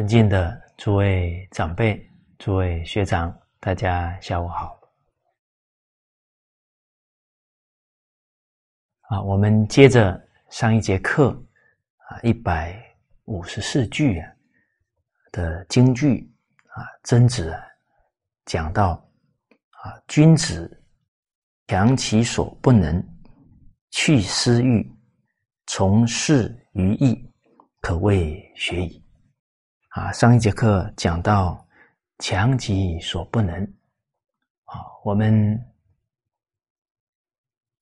尊敬的诸位长辈、诸位学长，大家下午好。啊，我们接着上一节课啊，一百五十四句啊的京剧啊，曾子讲到啊，君子强其所不能，去私欲，从事于义，可谓学矣。啊，上一节课讲到强己所不能，啊，我们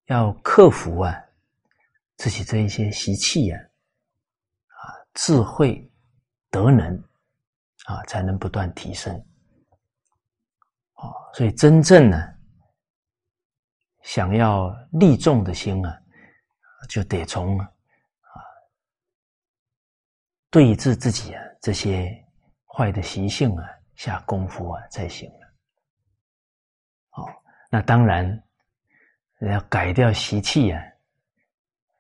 要克服啊自己这一些习气呀，啊，智慧、德能啊，才能不断提升。啊，所以真正呢，想要利众的心啊，就得从啊对治自己啊。这些坏的习性啊，下功夫啊才行了。哦，那当然要改掉习气啊，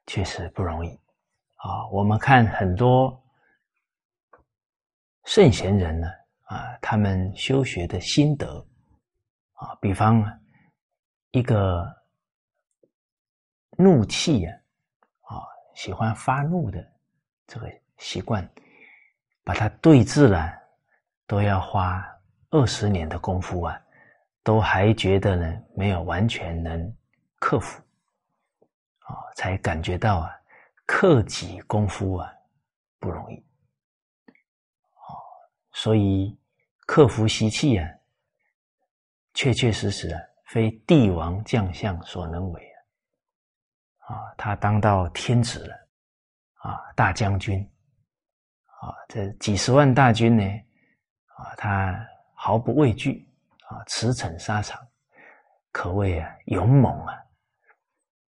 确实不容易啊。我们看很多圣贤人呢，啊，他们修学的心得啊，比方一个怒气呀，啊，喜欢发怒的这个习惯。把它对治了，都要花二十年的功夫啊，都还觉得呢没有完全能克服，啊，才感觉到啊克己功夫啊不容易，啊，所以克服习气啊，确确实实啊非帝王将相所能为啊，啊，他当到天子了，啊，大将军。啊，这几十万大军呢，啊，他毫不畏惧，啊，驰骋沙场，可谓啊勇猛啊。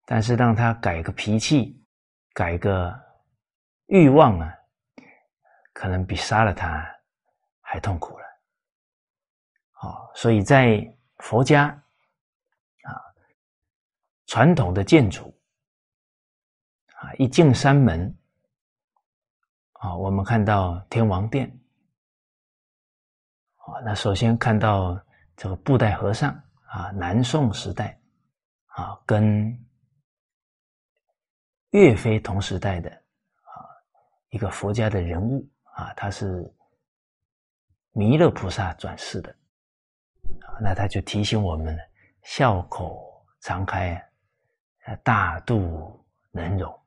但是让他改个脾气，改个欲望啊，可能比杀了他还痛苦了。啊，所以在佛家啊，传统的建筑啊，一进山门。啊，我们看到天王殿，啊，那首先看到这个布袋和尚啊，南宋时代啊，跟岳飞同时代的啊一个佛家的人物啊，他是弥勒菩萨转世的，啊，那他就提醒我们笑口常开，大度能容。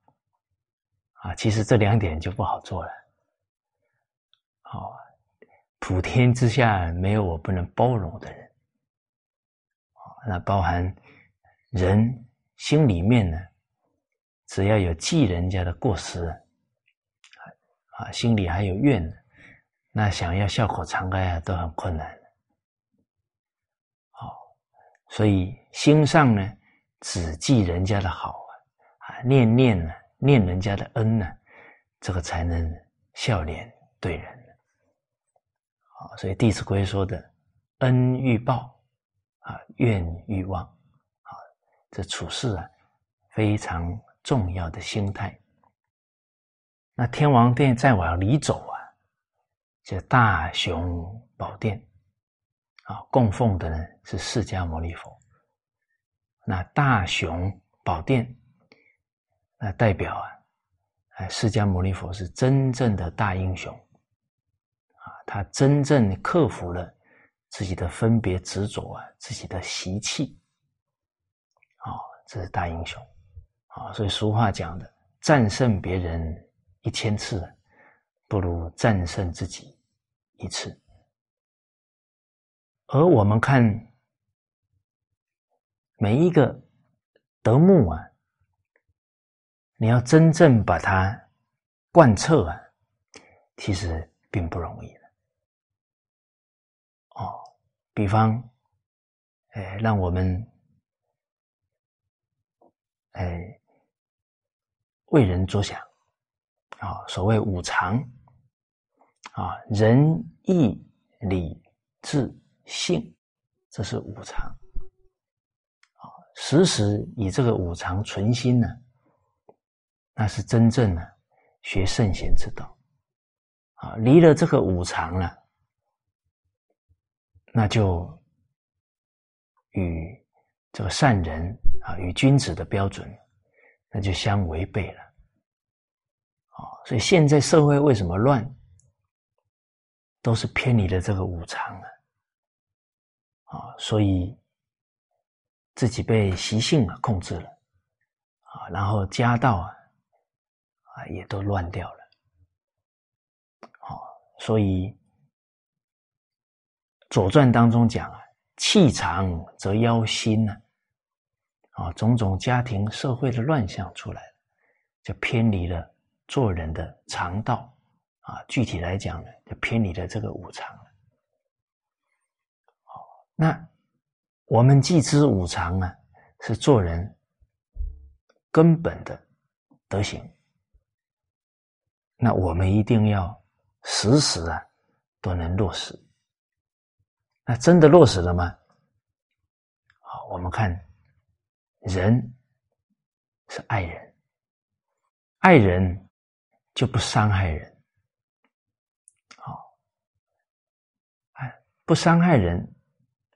啊，其实这两点就不好做了。好，普天之下没有我不能包容的人。那包含人心里面呢，只要有记人家的过失，啊，心里还有怨，那想要笑口常开啊，都很困难。好，所以心上呢，只记人家的好，啊，念念呢。念人家的恩呢，这个才能笑脸对人。啊，所以《弟子规》说的“恩欲报，啊怨欲忘”，啊，这处事啊非常重要的心态。那天王殿再往里走啊，这大雄宝殿，啊，供奉的呢是释迦牟尼佛。那大雄宝殿。那代表啊，哎，释迦牟尼佛是真正的大英雄，啊，他真正克服了自己的分别执着啊，自己的习气，啊，这是大英雄，啊，所以俗话讲的，战胜别人一千次，不如战胜自己一次。而我们看每一个德目啊。你要真正把它贯彻啊，其实并不容易的。哦，比方，哎，让我们，哎，为人着想，啊，所谓五常，啊，仁义礼智信，这是五常，啊，时时以这个五常存心呢。那是真正的学圣贤之道，啊，离了这个五常了，那就与这个善人啊，与君子的标准，那就相违背了。啊，所以现在社会为什么乱，都是偏离了这个五常啊。啊，所以自己被习性啊控制了，啊，然后家道啊，啊也都乱掉了。好所以，《左传》当中讲啊，气长则妖心呢，啊，种种家庭社会的乱象出来了，就偏离了做人的常道啊。具体来讲呢，就偏离了这个五常了。好，那我们既知五常啊，是做人根本的德行，那我们一定要。时时啊，都能落实。那真的落实了吗？好，我们看，人是爱人，爱人就不伤害人。好，哎，不伤害人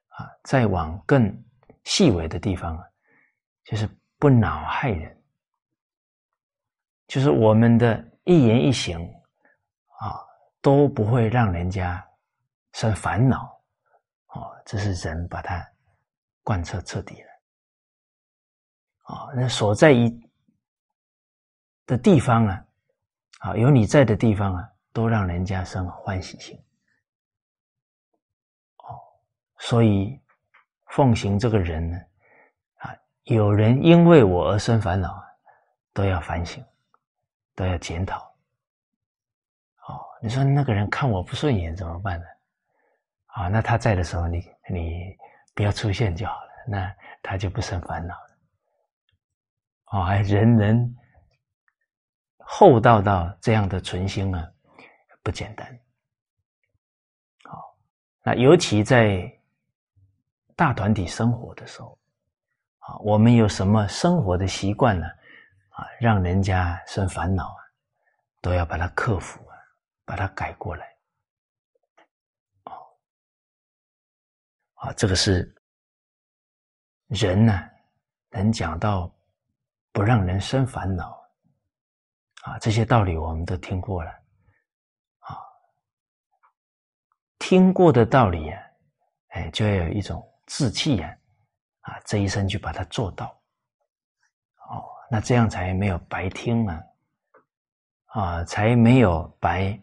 啊，再往更细微的地方啊，就是不恼害人，就是我们的一言一行啊。都不会让人家生烦恼，哦，这是人把它贯彻彻底了，啊，那所在一的地方啊，啊，有你在的地方啊，都让人家生欢喜心，哦，所以奉行这个人呢，啊，有人因为我而生烦恼，都要反省，都要检讨。哦你说那个人看我不顺眼怎么办呢？啊，那他在的时候，你你不要出现就好了，那他就不生烦恼了。啊，人人厚道到这样的存心啊，不简单。好，那尤其在大团体生活的时候，啊，我们有什么生活的习惯呢？啊让人家生烦恼啊，都要把它克服啊。把它改过来，哦，啊，这个是人呢，能讲到不让人生烦恼，啊，这些道理我们都听过了，啊，听过的道理啊，哎，就要有一种志气呀，啊，这一生就把它做到，哦，那这样才没有白听啊，啊，才没有白。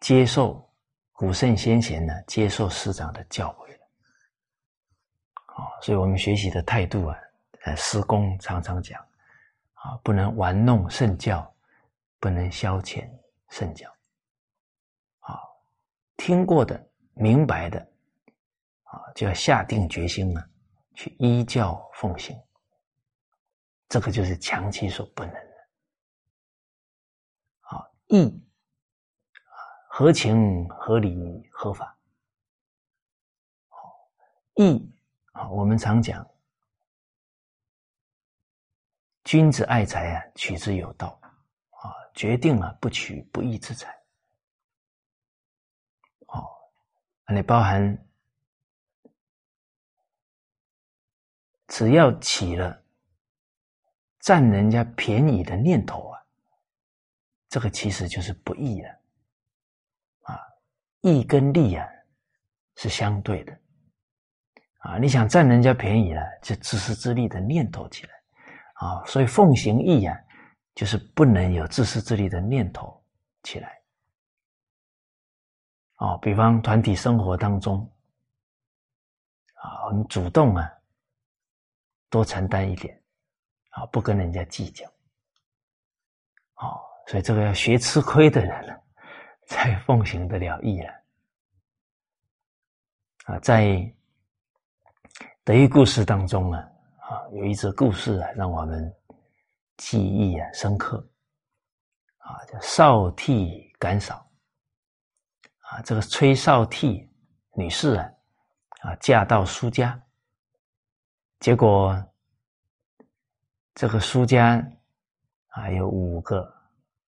接受古圣先贤呢，接受师长的教诲，啊，所以我们学习的态度啊，呃，师公常常讲，啊，不能玩弄圣教，不能消遣圣教，啊，听过的、明白的，啊，就要下定决心呢，去依教奉行，这个就是强其所不能的，啊，义啊。合情、合理、合法，义啊，我们常讲，君子爱财啊，取之有道啊，决定了不取不义之财。哦，那里包含，只要起了占人家便宜的念头啊，这个其实就是不义了。啊义跟利啊是相对的啊！你想占人家便宜了，就自私自利的念头起来啊！所以奉行义啊，就是不能有自私自利的念头起来哦。比方团体生活当中啊，我们主动啊，多承担一点啊，不跟人家计较哦。所以这个要学吃亏的人了。才奉行得了义了啊！在德育故事当中呢，啊，有一则故事啊，让我们记忆啊深刻啊，叫少替赶嫂啊。这个崔少替女士啊，啊，嫁到苏家，结果这个苏家啊有五个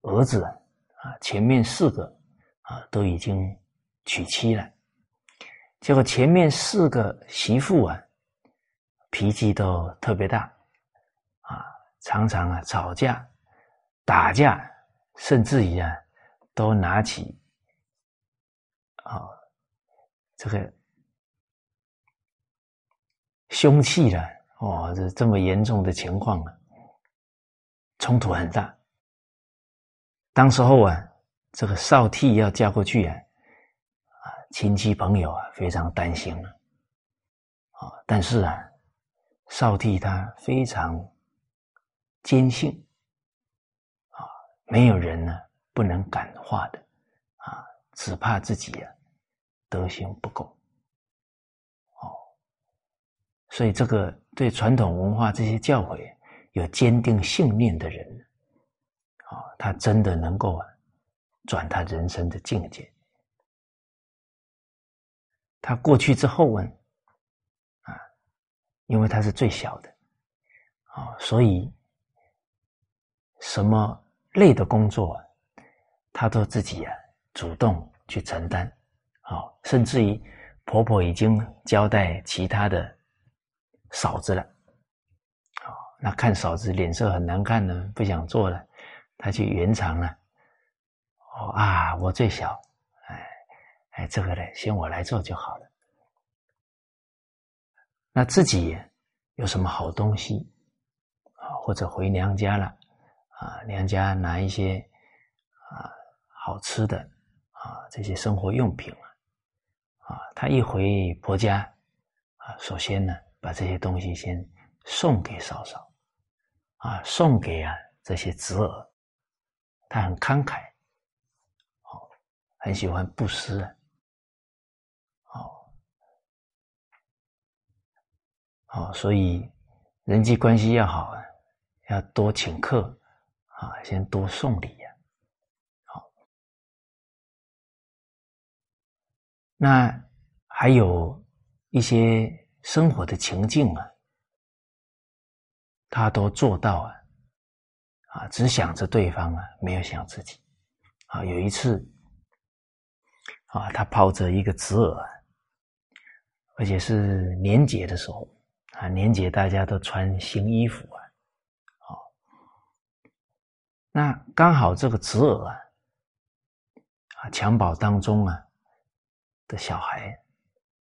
儿子啊，前面四个。啊都已经娶妻了，结果前面四个媳妇啊脾气都特别大，啊常常啊吵架、打架，甚至于啊都拿起啊这个凶器了。哦，这这么严重的情况啊，冲突很大。当时候啊，这个少替要嫁过去啊，啊，亲戚朋友啊非常担心了，啊，但是啊，少替他非常坚信，啊，没有人呢不能感化的，啊，只怕自己啊德行不够，哦，所以这个。对传统文化这些教诲有坚定信念的人，啊，他真的能够转他人生的境界。他过去之后问，啊，因为他是最小的，啊，所以什么累的工作，他都自己啊主动去承担，啊，甚至于婆婆已经交代其他的。嫂子了，那看嫂子脸色很难看呢，不想做了，他去圆场了。哦啊，我最小，哎哎，这个呢，先我来做就好了。那自己有什么好东西啊？或者回娘家了啊？娘家拿一些啊好吃的啊这些生活用品啊，啊，他一回婆家啊，首先呢。把这些东西先送给嫂嫂，啊，送给啊这些侄儿，他很慷慨，哦，很喜欢布施，哦，哦，所以人际关系要好啊，要多请客，啊，先多送礼呀，好，那还有一些。生活的情境啊，他都做到啊，啊，只想着对方啊，没有想自己。啊，有一次，啊，他抱着一个侄儿啊，而且是年节的时候，啊，年节大家都穿新衣服啊，啊，那刚好这个侄儿啊，啊，襁褓当中啊的小孩。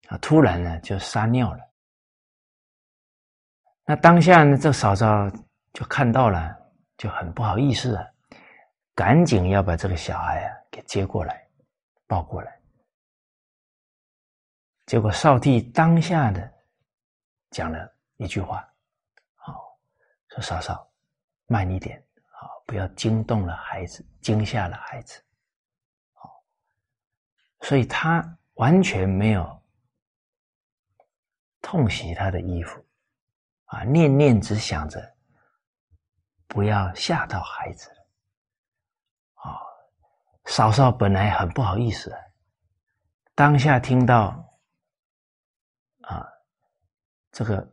啊！突然呢，就撒尿了。那当下呢，这嫂嫂就看到了，就很不好意思啊，赶紧要把这个小孩啊给接过来，抱过来。结果少帝当下的讲了一句话：“好，说嫂嫂，慢一点，好，不要惊动了孩子，惊吓了孩子。”好，所以他完全没有。痛洗他的衣服，啊，念念只想着不要吓到孩子啊，嫂嫂本来很不好意思，当下听到啊，这个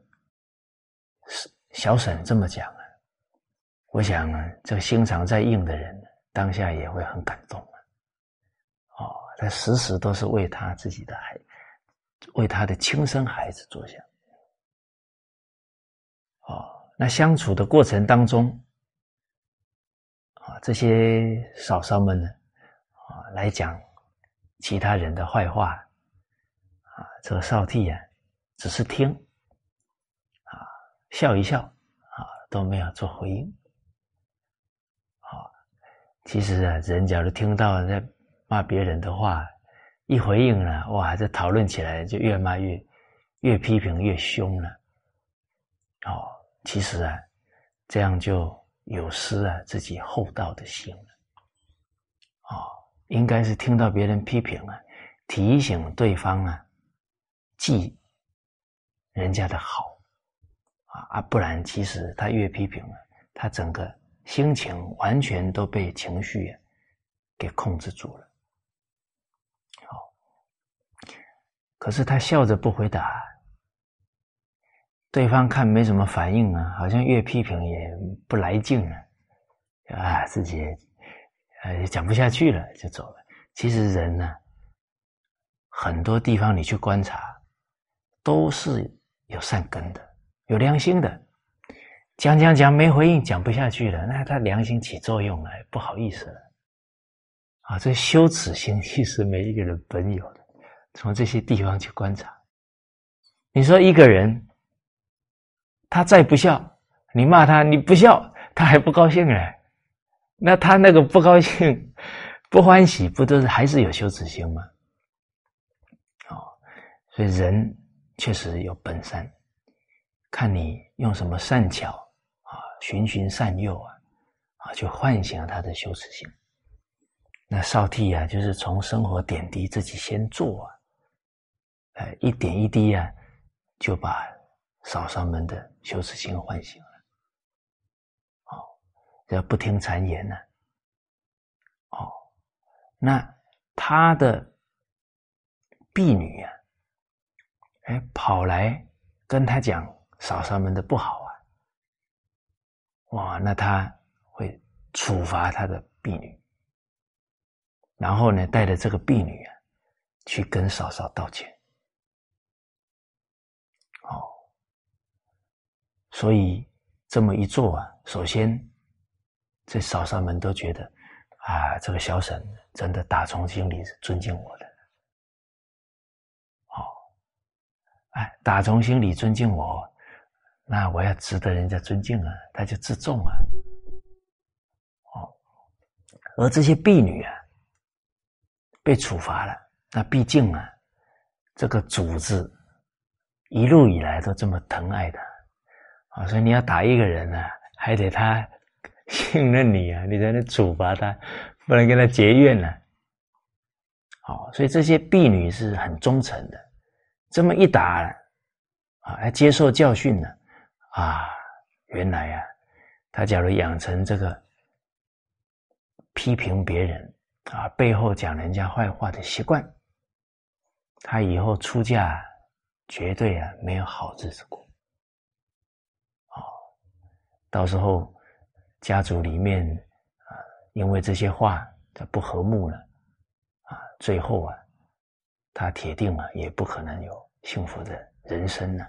小沈这么讲啊，我想啊，这个心肠再硬的人，当下也会很感动啊。哦，他时时都是为他自己的孩。为他的亲生孩子着想，那相处的过程当中，啊，这些嫂嫂们呢，啊，来讲其他人的坏话，啊，这个少替啊，只是听，啊，笑一笑，啊，都没有做回应，啊，其实啊，人假如听到在骂别人的话。一回应了，哇！这讨论起来就越骂越，越批评越凶了。哦，其实啊，这样就有失啊自己厚道的心了。哦，应该是听到别人批评啊，提醒对方啊，记人家的好啊啊，不然其实他越批评了，他整个心情完全都被情绪给控制住了。可是他笑着不回答，对方看没什么反应啊，好像越批评也不来劲了，啊，自己呃讲不下去了，就走了。其实人呢，很多地方你去观察，都是有善根的，有良心的。讲讲讲没回应，讲不下去了，那他良心起作用了，不好意思了。啊，这羞耻心其实每一个人本有的，从这些地方去观察。你说一个人，他再不孝，你骂他，你不孝，他还不高兴嘞。那他那个不高兴、不欢喜，不都是还是有羞耻心吗？哦，所以人确实有本善，看你用什么善巧啊。循循善诱啊，啊，就唤醒了他的羞耻心。那少替啊，就是从生活点滴自己先做啊，哎，一点一滴啊，就把嫂嫂们的羞耻心唤醒了。哦，要不听谗言呢。哦，那他的婢女啊，哎，跑来跟他讲嫂嫂们的不好啊。哇，那他会处罚他的婢女，然后呢，带着这个婢女啊，去跟嫂嫂道歉。所以这么一做啊，首先这嫂嫂们都觉得啊，这个小沈真的打从心里是尊敬我的。哦，哎，打从心里尊敬我。那我要值得人家尊敬啊，他就自重啊，哦，而这些婢女啊，被处罚了，那毕竟啊，这个主子一路以来都这么疼爱他，啊，所以你要打一个人呢，还得他 信任你啊，你才能处罚他，不能跟他结怨呢。好，所以这些婢女是很忠诚的，这么一打啊，还接受教训呢。啊，原来啊，他假如养成这个批评别人啊，背后讲人家坏话的习惯，他以后出嫁绝对啊没有好日子过。到时候家族里面啊，因为这些话他不和睦了，啊，最后啊，他铁定啊也不可能有幸福的人生了。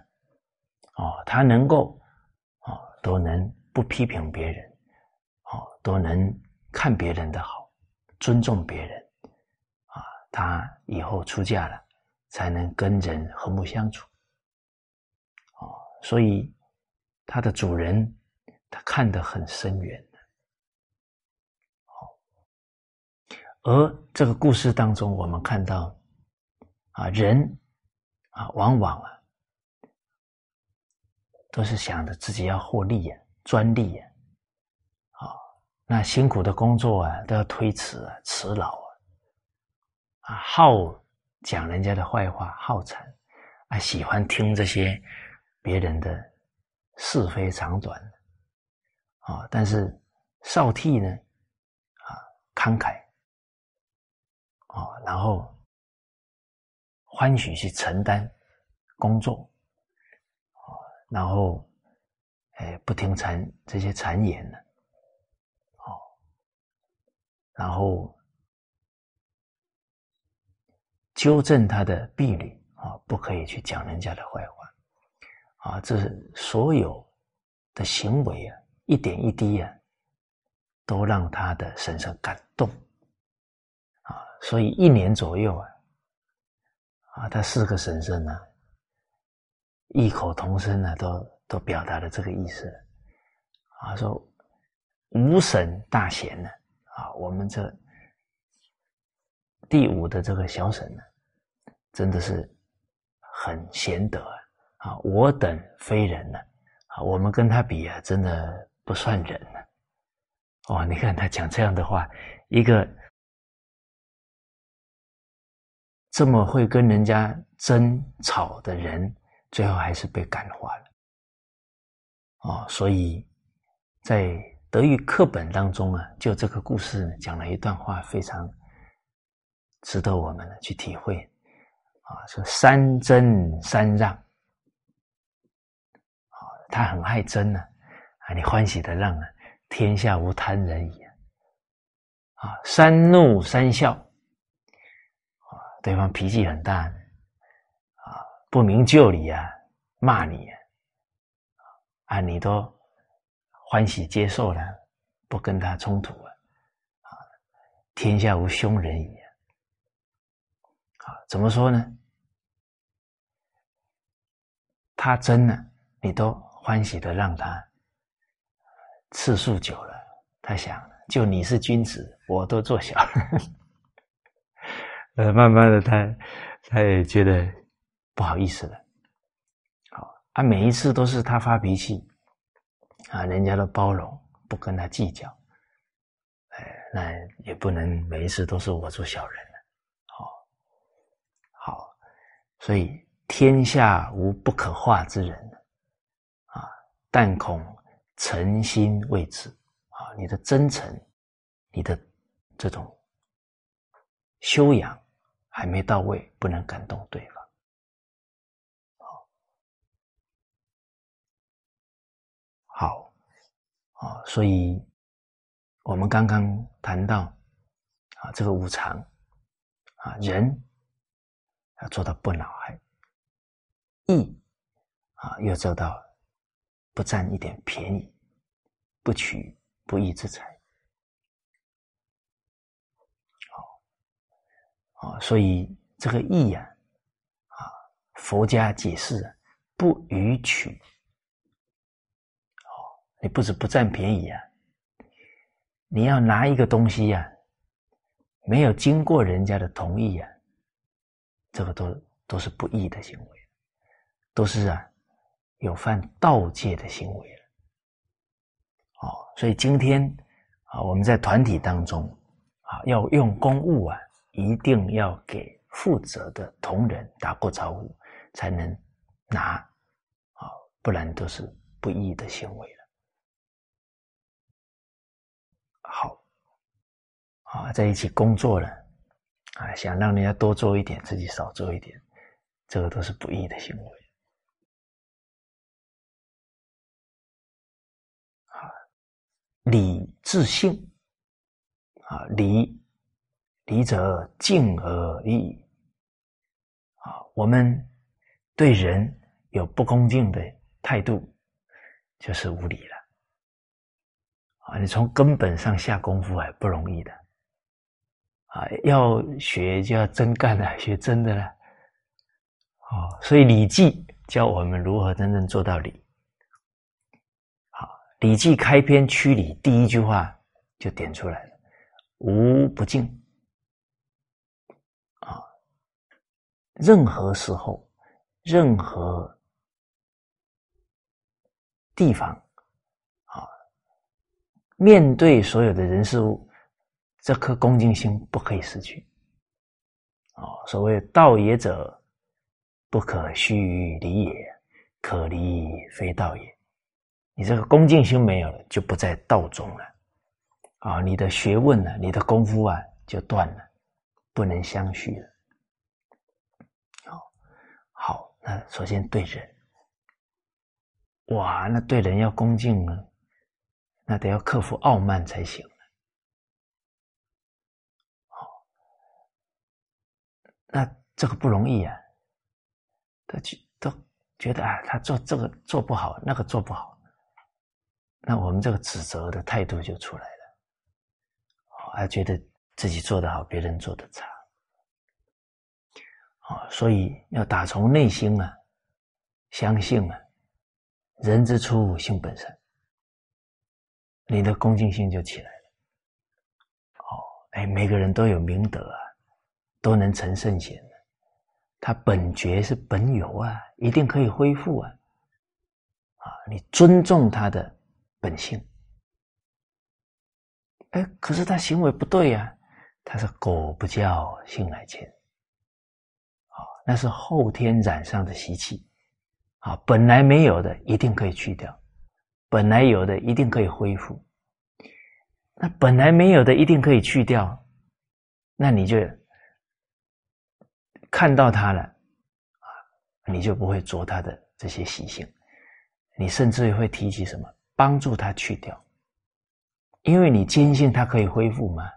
哦，他能够，哦，都能不批评别人，哦，都能看别人的好，尊重别人，啊，他以后出嫁了，才能跟人和睦相处，哦，所以他的主人，他看得很深远的，而这个故事当中，我们看到，啊，人，啊，往往啊。都是想着自己要获利呀、专利呀，啊，那辛苦的工作啊都要推辞啊、辞劳啊，啊，好讲人家的坏话、好惨，啊，喜欢听这些别人的是非长短，啊，但是少替呢，啊，慷慨，啊，然后欢喜去承担工作啊。然后，哎，不听谗这些谗言呢，哦，然后纠正他的婢女啊，不可以去讲人家的坏话，啊，这是所有的行为啊，一点一滴啊，都让他的婶婶感动，啊，所以一年左右啊，啊，他四个婶婶呢。异口同声呢，都都表达了这个意思，啊，说五婶大贤呢，啊，我们这第五的这个小婶呢，真的是很贤德啊，我等非人呢，啊，我们跟他比啊，真的不算人了，哦，你看他讲这样的话，一个这么会跟人家争吵的人。最后还是被感化了，哦，所以在德育课本当中啊，就这个故事讲了一段话，非常值得我们去体会。啊，说三争三让，啊，他很爱争呢，啊你欢喜的让啊，天下无贪人矣，啊，三怒三笑，啊对方脾气很大，啊，不明就里啊，骂你，啊，你都欢喜接受了，不跟他冲突啊，啊，天下无凶人矣，啊，怎么说呢？他真的，你都欢喜的让他次数久了，他想，就你是君子，我都做小人。呃，慢慢的，他他也觉得不好意思了。好，啊，每一次都是他发脾气，啊，人家都包容，不跟他计较。哎，那也不能每一次都是我做小人了。好，好，所以天下无不可化之人，啊，但恐诚心未至。啊，你的真诚，你的这种修养。还没到位，不能感动对方。好，好，啊，所以我们刚刚谈到啊，这个无常啊，人要做到不恼害，义啊，又做到不占一点便宜，不取不义之财。啊，所以这个义呀，啊，佛家解释啊，不予取。哦，你不是不占便宜啊，你要拿一个东西呀，没有经过人家的同意呀，这个都都是不义的行为，都是啊，有犯盗戒的行为了。哦，所以今天啊，我们在团体当中啊，要用公务啊。一定要给负责的同仁打过招呼，才能拿啊，不然都是不义的行为了。好，啊，在一起工作了，啊，想让人家多做一点，自己少做一点，这个都是不义的行为。礼智信，啊，礼。礼者敬而已。啊，我们对人有不恭敬的态度，就是无礼了。啊，你从根本上下功夫还不容易的。啊，要学就要真干了，学真的了。哦，所以《礼记》教我们如何真正做到礼。《礼记》开篇曲礼第一句话就点出来了：无不敬。啊任何时候，任何地方，啊，面对所有的人事物，这颗恭敬心不可以失去。啊，所谓“道也者，不可虚离也，可离非道也。”你这个恭敬心没有了，就不在道中了。啊，你的学问呢，你的功夫啊，就断了，不能相续了。好那首先对人，哇，那对人要恭敬呢，那得要克服傲慢才行。好，那这个不容易啊，都觉都觉得啊，他做这个做不好，那个做不好，那我们这个指责的态度就出来了，还觉得自己做的好，别人做的差。啊，所以要打从内心啊，相信啊，人之初性本善，你的恭敬心就起来了。哦，哎，每个人都有明德啊，都能成圣贤的，他本觉是本有啊，一定可以恢复啊。啊，你尊重他的本性，哎，可是他行为不对呀，他是狗不叫性乃迁。那是后天染上的习气，啊，本来没有的一定可以去掉，本来有的一定可以恢复。那本来没有的一定可以去掉，那你就看到他了，啊，你就不会着他的这些习性，你甚至于会提起什么帮助他去掉，因为你坚信他可以恢复嘛。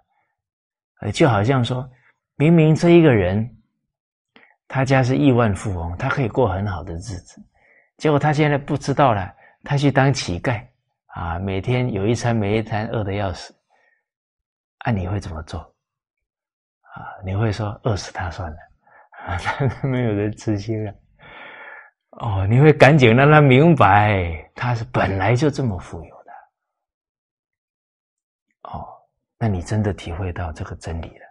呃，就好像说明明这一个人。他家是亿万富翁，他可以过很好的日子。结果他现在不知道了，他去当乞丐啊，每天有一餐没一餐，饿得要死。啊，你会怎么做？啊，你会说饿死他算了啊？他没有人吃心了。哦，你会赶紧让他明白，他是本来就这么富有的。哦，那你真的体会到这个真理了，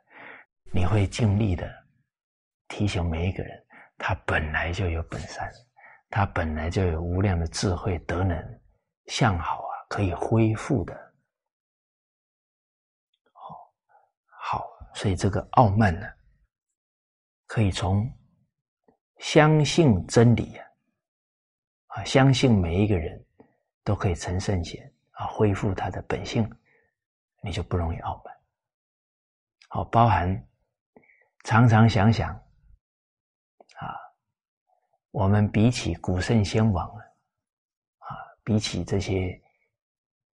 你会尽力的提醒每一个人，他本来就有本善，他本来就有无量的智慧德能，向好啊，可以恢复的。哦，好，所以这个傲慢呢，可以从相信真理啊。啊，相信每一个人都可以成圣贤啊，恢复他的本性，你就不容易傲慢。好，包含常常想想啊，我们比起古圣先王啊，啊，比起这些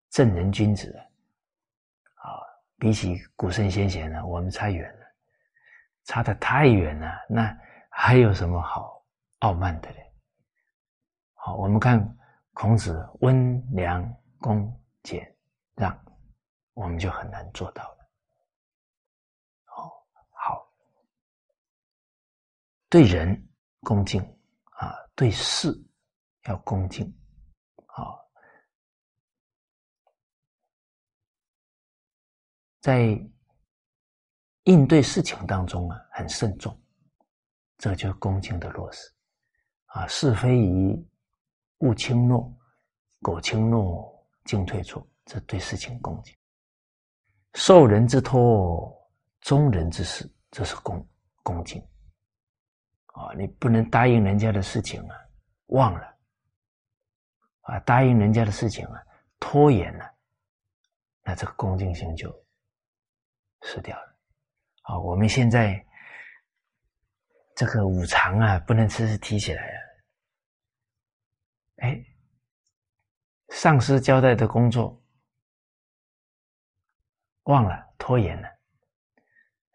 正人君子啊，比起古圣先贤呢，我们差远了，差的太远了。那还有什么好傲慢的嘞？好，我们看孔子温良恭俭让，我们就很难做到了。哦，好，对人恭敬啊，对事要恭敬啊，在应对事情当中啊，很慎重，这就是恭敬的落实啊，是非宜。勿轻诺，苟轻诺，进退错。这对事情恭敬。受人之托，忠人之事，这是恭恭敬。啊，你不能答应人家的事情啊，忘了。啊，答应人家的事情啊，拖延了，那这个恭敬心就失掉了。啊，我们现在这个五常啊，不能时时提起来啊。哎，上司交代的工作忘了，拖延了，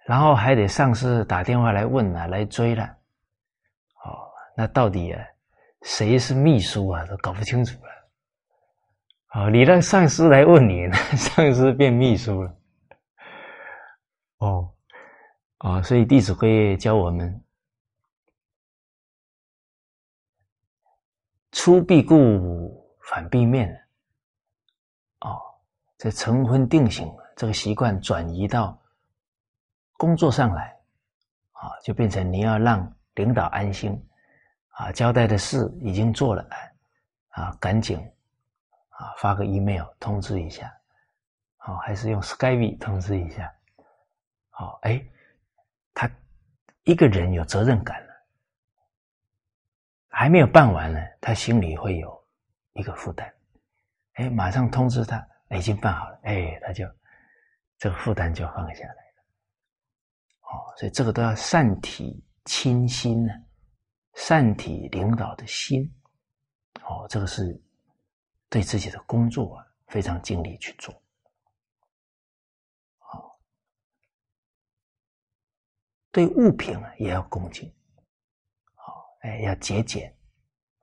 然后还得上司打电话来问了，来追了。哦，那到底啊，谁是秘书啊？都搞不清楚了。哦，你让上司来问你，上司变秘书了。哦，啊，所以《弟子规》教我们。出必故，反必面。哦，这成婚定型这个习惯转移到工作上来，啊，就变成你要让领导安心，啊，交代的事已经做了，啊，赶紧啊发个 email 通知一下，好，还是用 Skype 通知一下，好，哎，他一个人有责任感。还没有办完呢，他心里会有一个负担。哎，马上通知他，已经办好了。哎，他就这个负担就放下来了。哦，所以这个都要善体清心呢，善体领导的心。哦，这个是对自己的工作啊非常尽力去做。好，对物品啊也要恭敬。哎，要节俭，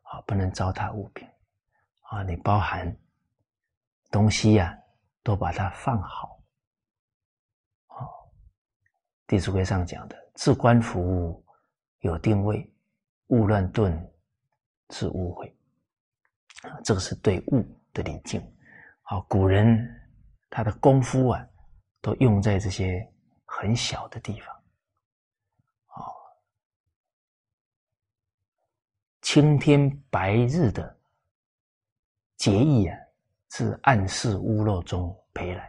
啊，不能糟蹋物品，啊，你包含东西呀，都把它放好，啊，《弟子规》上讲的“置冠服务有定位，勿乱顿是误会”，啊，这个是对物的礼敬。啊，古人他的功夫啊，都用在这些很小的地方。青天白日的结义啊，自暗室屋漏中培来；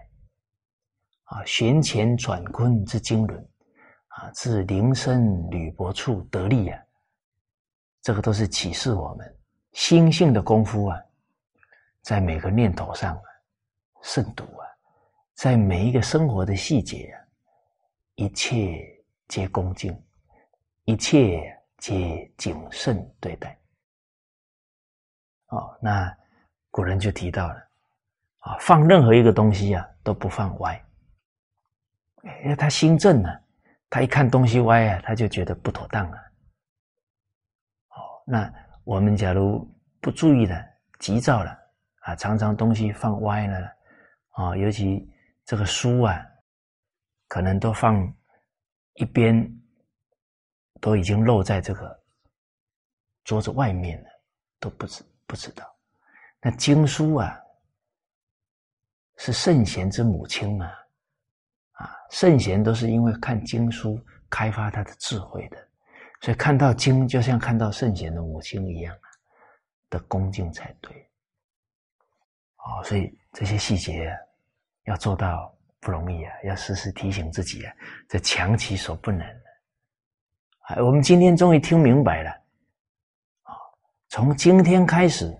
啊，悬乾转坤之经纶啊，自铃声履薄处得力啊。这个都是启示我们心性的功夫啊，在每个念头上啊，慎独啊，在每一个生活的细节啊，一切皆恭敬，一切。皆谨慎对待。哦，那古人就提到了啊，放任何一个东西啊都不放歪，因为他心正呢，他一看东西歪啊，他就觉得不妥当啊，那我们假如不注意了、急躁了啊，常常东西放歪了啊，尤其这个书啊，可能都放一边，都已经露在这个桌子外面了，都不知不知道。那经书啊，是圣贤之母亲啊，啊，圣贤都是因为看经书开发他的智慧的，所以看到经就像看到圣贤的母亲一样啊，的恭敬才对。哦，所以这些细节要做到不容易啊，要时时提醒自己啊，这强其所不能。哎，我们今天终于听明白了，啊，从今天开始。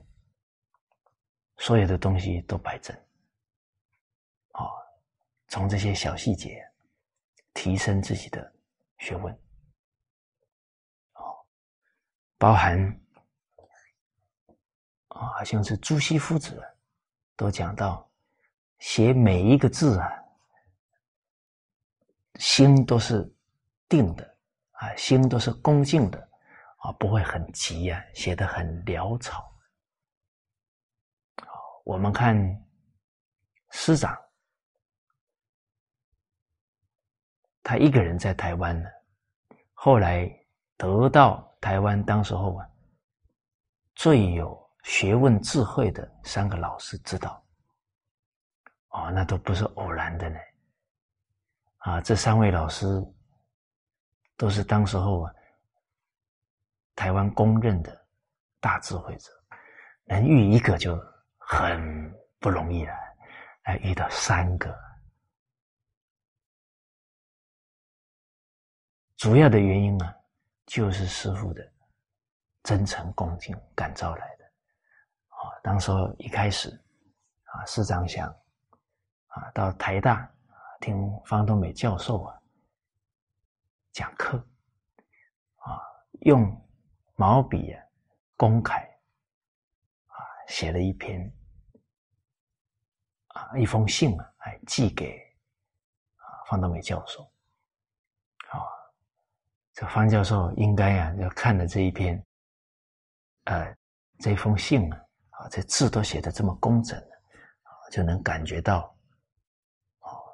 所有的东西都摆正，啊，从这些小细节提升自己的学问，哦，包含啊，好像是朱熹夫子都讲到，写每一个字啊，心都是定的。啊，心都是恭敬的啊，不会很急啊，写的很潦草。我们看师长，他一个人在台湾呢。后来得到台湾当时候啊最有学问智慧的三个老师指导，哦，那都不是偶然的呢。啊，这三位老师都是当时候啊台湾公认的大智慧者，能遇一个就。很不容易了，来遇到三个，主要的原因啊，就是师傅的真诚恭敬感召来的。啊，当时候一开始啊，师长想啊，到台大听方东美教授啊讲课，啊，用毛笔啊公开啊。写了一篇啊，一封信啊，哎，寄给啊方德美教授。啊，这方教授应该啊，要看了这一篇，呃，这封信啊，啊，这字都写的这么工整啊，就能感觉到，哦，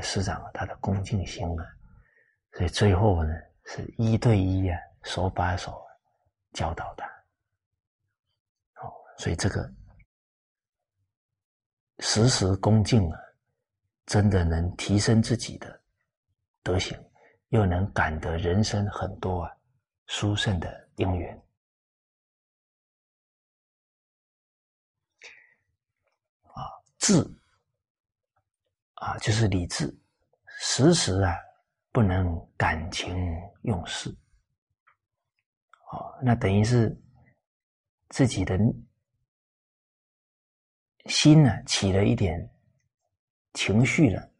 师长他的恭敬心啊，所以最后呢，是一对一啊，手把手教导他。哦所以这个时时恭敬啊，真的能提升自己的德行，又能感得人生很多啊殊胜的因缘啊。智啊，就是理智，时时啊不能感情用事。哦，那等于是自己的。心呢起了一点情绪了，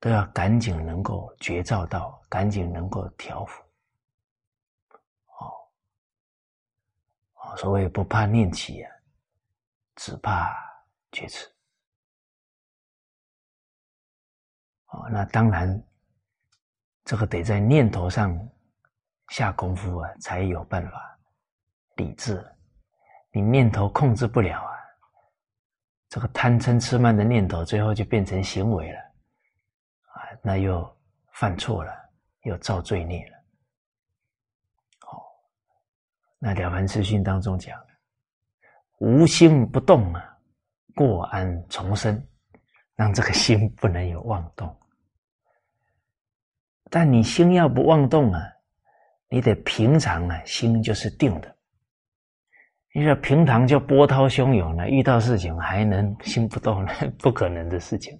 都要赶紧能够觉照到，赶紧能够调伏。哦，哦，所谓不怕念起啊，只怕觉迟。哦，那当然，这个得在念头上下功夫啊，才有办法理智。你念头控制不了啊。这个贪嗔痴慢的念头，最后就变成行为了，啊，那又犯错了，又造罪孽了。哦，那了凡四训当中讲，无心不动啊，过安重生，让这个心不能有妄动。但你心要不妄动啊，你得平常啊，心就是定的。你说平常就波涛汹涌了，遇到事情还能 心不动呢？不可能的事情。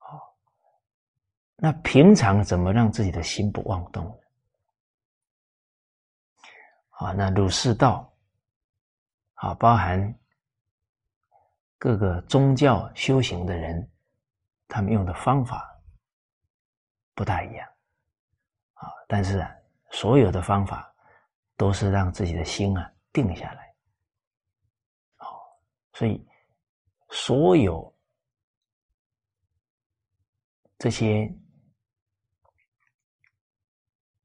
哦，那平常怎么让自己的心不妄动呢？啊，那儒释道，啊，包含各个宗教修行的人，他们用的方法不大一样。啊，但是啊，所有的方法。都是让自己的心啊定下来，好，所以所有这些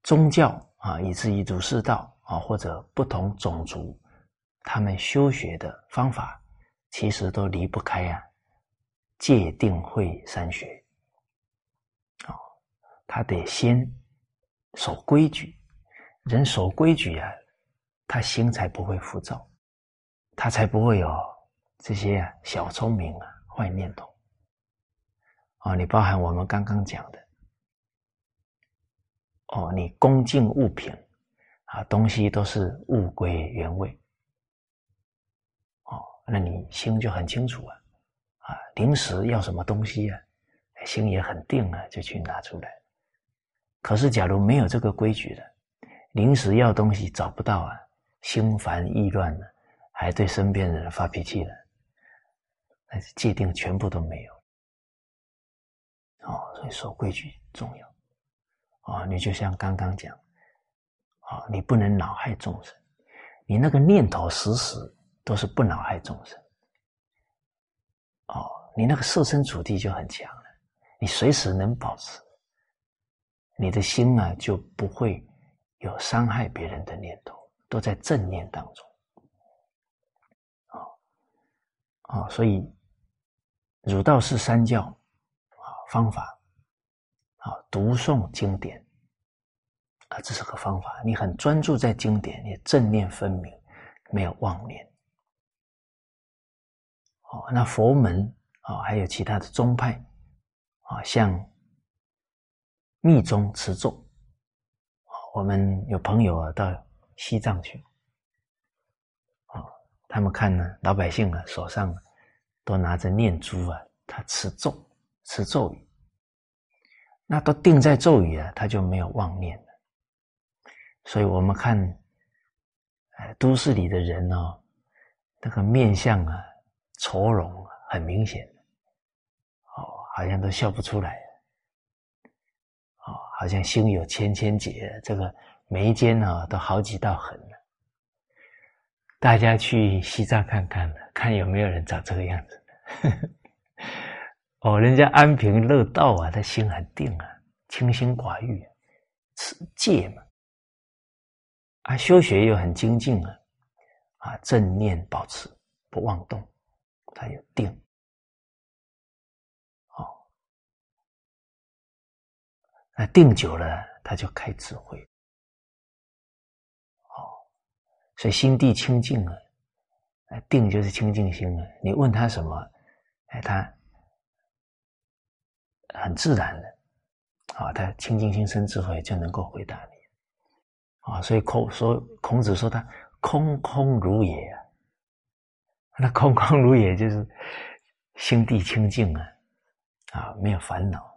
宗教啊，以至于儒释道啊，或者不同种族，他们修学的方法，其实都离不开啊戒定慧三学。他得先守规矩，人守规矩啊，他心才不会浮躁，他才不会有这些小聪明啊坏念头。哦，你包含我们刚刚讲的，哦，你恭敬物品。啊，东西都是物归原位，哦，那你心就很清楚啊，啊，临时要什么东西啊，心也很定啊，就去拿出来。可是假如没有这个规矩的，临时要东西找不到啊，心烦意乱的，还对身边的人发脾气了，那界定全部都没有。哦，所以守规矩重要。哦，你就像刚刚讲。啊，你不能恼害众生，你那个念头时时都是不恼害众生。哦，你那个设身处地就很强了，你随时能保持，你的心啊就不会有伤害别人的念头，都在正念当中。啊啊，所以儒道是三教啊方法啊，读诵经典。啊，这是个方法。你很专注在经典，你正念分明，没有妄念。哦，那佛门啊，还有其他的宗派啊，像密宗持咒。我们有朋友啊，到西藏去，啊，他们看呢，老百姓啊，手上都拿着念珠啊，他持咒，持咒语，那都定在咒语啊，他就没有妄念了。所以我们看，哎，都市里的人哦，那个面相啊，愁容很明显，哦，好像都笑不出来，好像心有千千结，这个眉间啊都好几道痕。大家去西藏看看看有没有人长这个样子。哦，人家安贫乐道啊，他心很定啊，清心寡欲，持戒嘛。啊，修学又很精进啊，啊，正念保持不妄动，他有定，哦，那定久了，他就开智慧，哦，所以心地清净啊，定就是清净心啊。你问他什么，哎，他很自然的，啊，他清净心生智慧，就能够回答你。啊，所以孔说孔子说他空空如也啊，那空空如也就是心地清净啊，啊，没有烦恼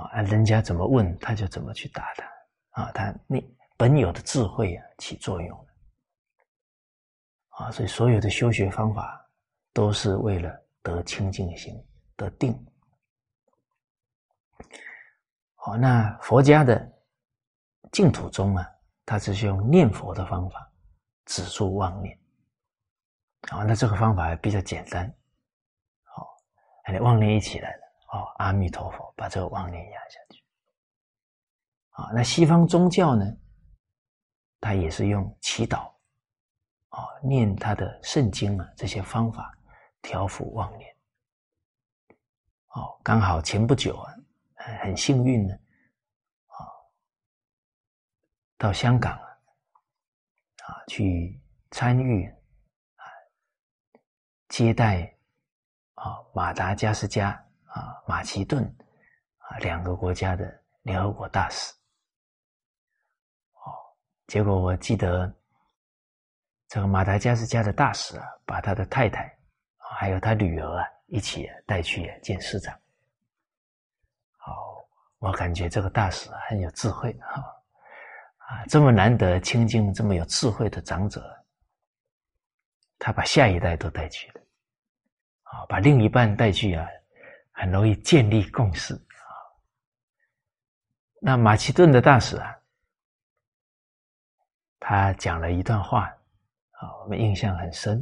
啊，人家怎么问他就怎么去答他啊，他那本有的智慧啊起作用啊，所以所有的修学方法都是为了得清净心，得定。好，那佛家的。净土中啊，他只是用念佛的方法止住妄念。好，那这个方法比较简单。好，你妄念一起来了，哦，阿弥陀佛，把这个妄念压下去。啊，那西方宗教呢，他也是用祈祷，啊，念他的圣经啊，这些方法调伏妄念。哦，刚好前不久啊，很幸运呢。啊到香港啊，啊，去参与啊，接待啊，马达加斯加啊，马其顿啊，两个国家的联合国大使。哦，结果我记得这个马达加斯加的大使啊，把他的太太，还有他女儿啊，一起带去见市长。好，我感觉这个大使很有智慧哈。啊，这么难得清净、这么有智慧的长者，他把下一代都带去了，啊，把另一半带去啊，很容易建立共识啊。那马其顿的大使啊，他讲了一段话啊，我们印象很深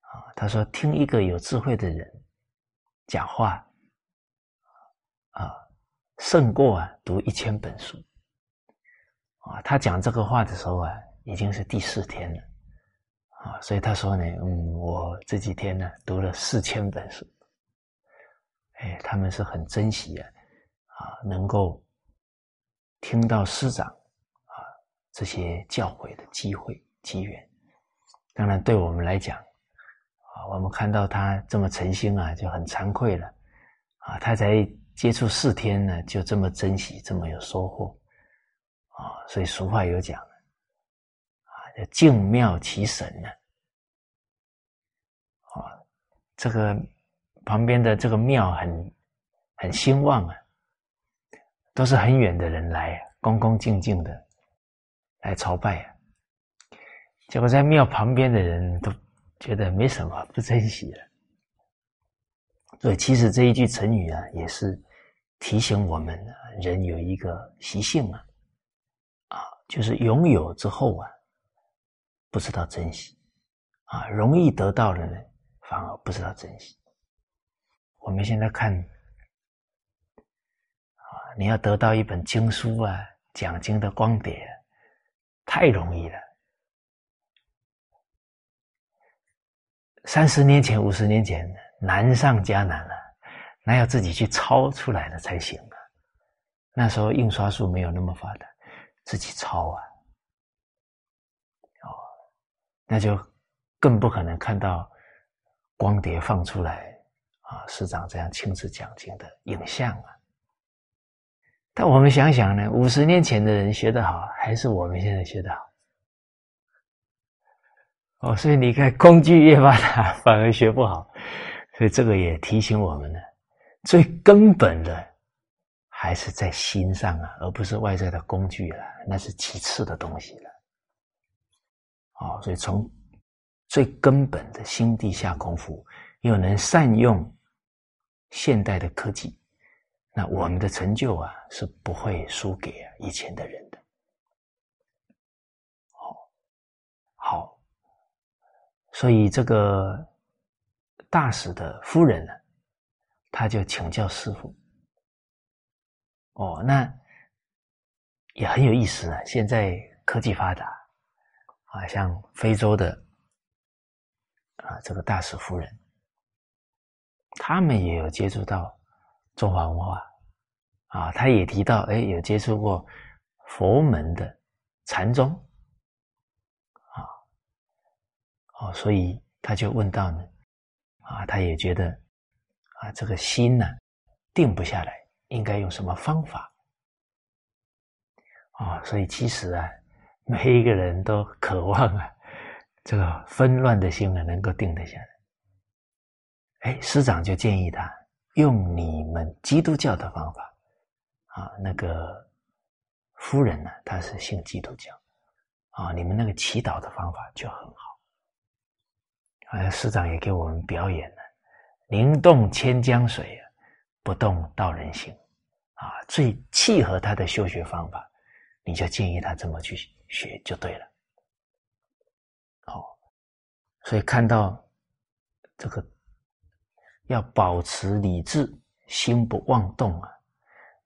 啊。他说：“听一个有智慧的人讲话啊，胜过啊读一千本书。”啊，他讲这个话的时候啊，已经是第四天了，啊，所以他说呢，嗯，我这几天呢读了四千本书，哎，他们是很珍惜啊，啊，能够听到师长啊这些教诲的机会机缘，当然对我们来讲，啊，我们看到他这么诚心啊，就很惭愧了，啊，他才接触四天呢，就这么珍惜，这么有收获。啊，所以俗话有讲，啊，叫静妙其神呢。啊，这个旁边的这个庙很很兴旺啊，都是很远的人来，恭恭敬敬的来朝拜啊。结果在庙旁边的人都觉得没什么，不珍惜了。所以，其实这一句成语啊，也是提醒我们，人有一个习性啊。就是拥有之后啊，不知道珍惜，啊，容易得到的呢，反而不知道珍惜。我们现在看，啊，你要得到一本经书啊，讲经的光碟，太容易了。三十年前、五十年前，难上加难了，那要自己去抄出来的才行啊。那时候印刷术没有那么发达。自己抄啊，哦，那就更不可能看到光碟放出来啊，师长这样亲自讲经的影像啊。但我们想想呢，五十年前的人学得好，还是我们现在学得好？哦，所以你看，工具越发达，反而学不好。所以这个也提醒我们呢，最根本的。还是在心上啊，而不是外在的工具了，那是其次的东西了。哦，所以从最根本的心地下功夫，又能善用现代的科技，那我们的成就啊，是不会输给以前的人的。好，好，所以这个大使的夫人呢，他就请教师傅。哦，那也很有意思啊！现在科技发达，啊，像非洲的啊这个大使夫人，他们也有接触到中华文化，啊，他也提到，哎，有接触过佛门的禅宗，啊，哦，所以他就问到呢，啊，他也觉得啊，这个心呢定不下来。应该用什么方法啊？所以其实啊，每一个人都渴望啊，这个纷乱的心呢能够定得下来。哎，师长就建议他用你们基督教的方法啊。那个夫人呢，她是信基督教啊，你们那个祈祷的方法就很好。好啊，师长也给我们表演了，灵动千江水，不动道人心。啊，最契合他的修学方法，你就建议他这么去学就对了。好，所以看到这个要保持理智，心不妄动啊，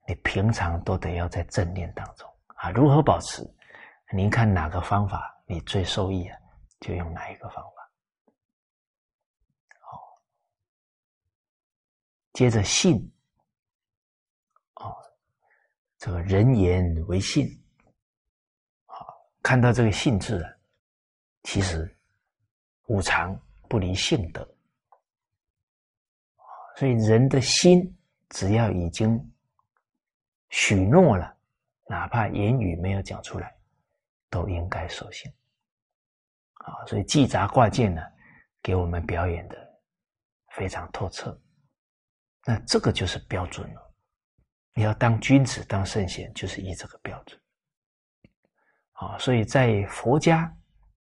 你平常都得要在正念当中啊。如何保持？您看哪个方法你最受益啊？就用哪一个方法。好，接着信。这个人言为信，好，看到这个信字啊，其实五常不离性德，所以人的心只要已经许诺了，哪怕言语没有讲出来，都应该守信。啊，所以记杂挂件呢，给我们表演的非常透彻，那这个就是标准了。你要当君子、当圣贤，就是以这个标准。啊，所以在佛家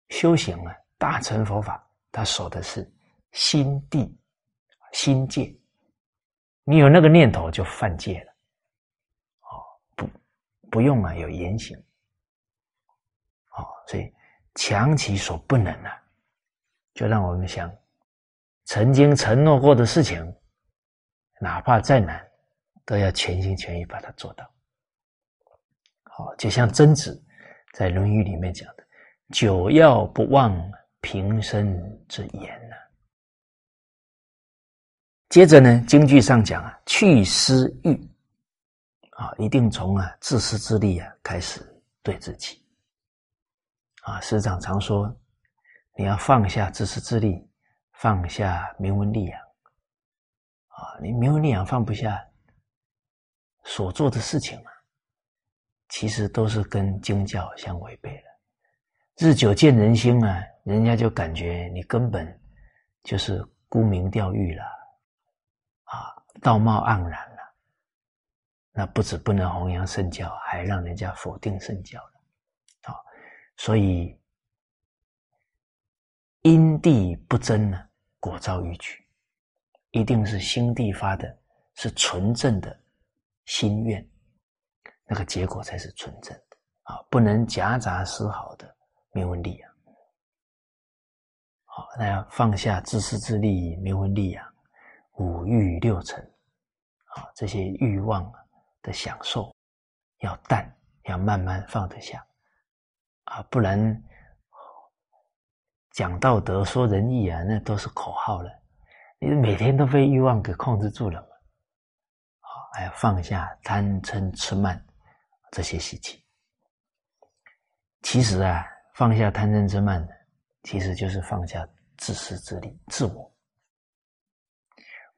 修行啊，大乘佛法，他守的是心地、心戒。你有那个念头，就犯戒了。哦，不，不用啊，有言行。哦，所以强其所不能啊，就让我们想曾经承诺过的事情，哪怕再难。都要全心全意把它做到。好，就像曾子在《论语》里面讲的“久要不忘平生之言”呢。接着呢，京剧上讲啊，去私欲啊，一定从啊自私自利啊开始对自己啊。师长常说，你要放下自私自利，放下名闻利养啊。你名闻利养放不下，所做的事情啊，其实都是跟经教相违背的。日久见人心啊，人家就感觉你根本就是沽名钓誉了。道貌岸然了，那不止不能弘扬圣教，还让人家否定圣教了。啊，所以因地不争呢，果遭逾矩，一定是心地发的，是纯正的心愿，那个结果才是纯正的啊，不能夹杂丝毫的名闻利养。好，那要放下自私自利、名闻利养。五欲六尘，这些欲望的享受要淡，要慢慢放得下，啊，不然讲道德、说仁义啊，那都是口号了。你每天都被欲望给控制住了嘛？啊，还要放下贪嗔痴慢这些习气。其实啊，放下贪嗔痴慢，其实就是放下自私自利、自我。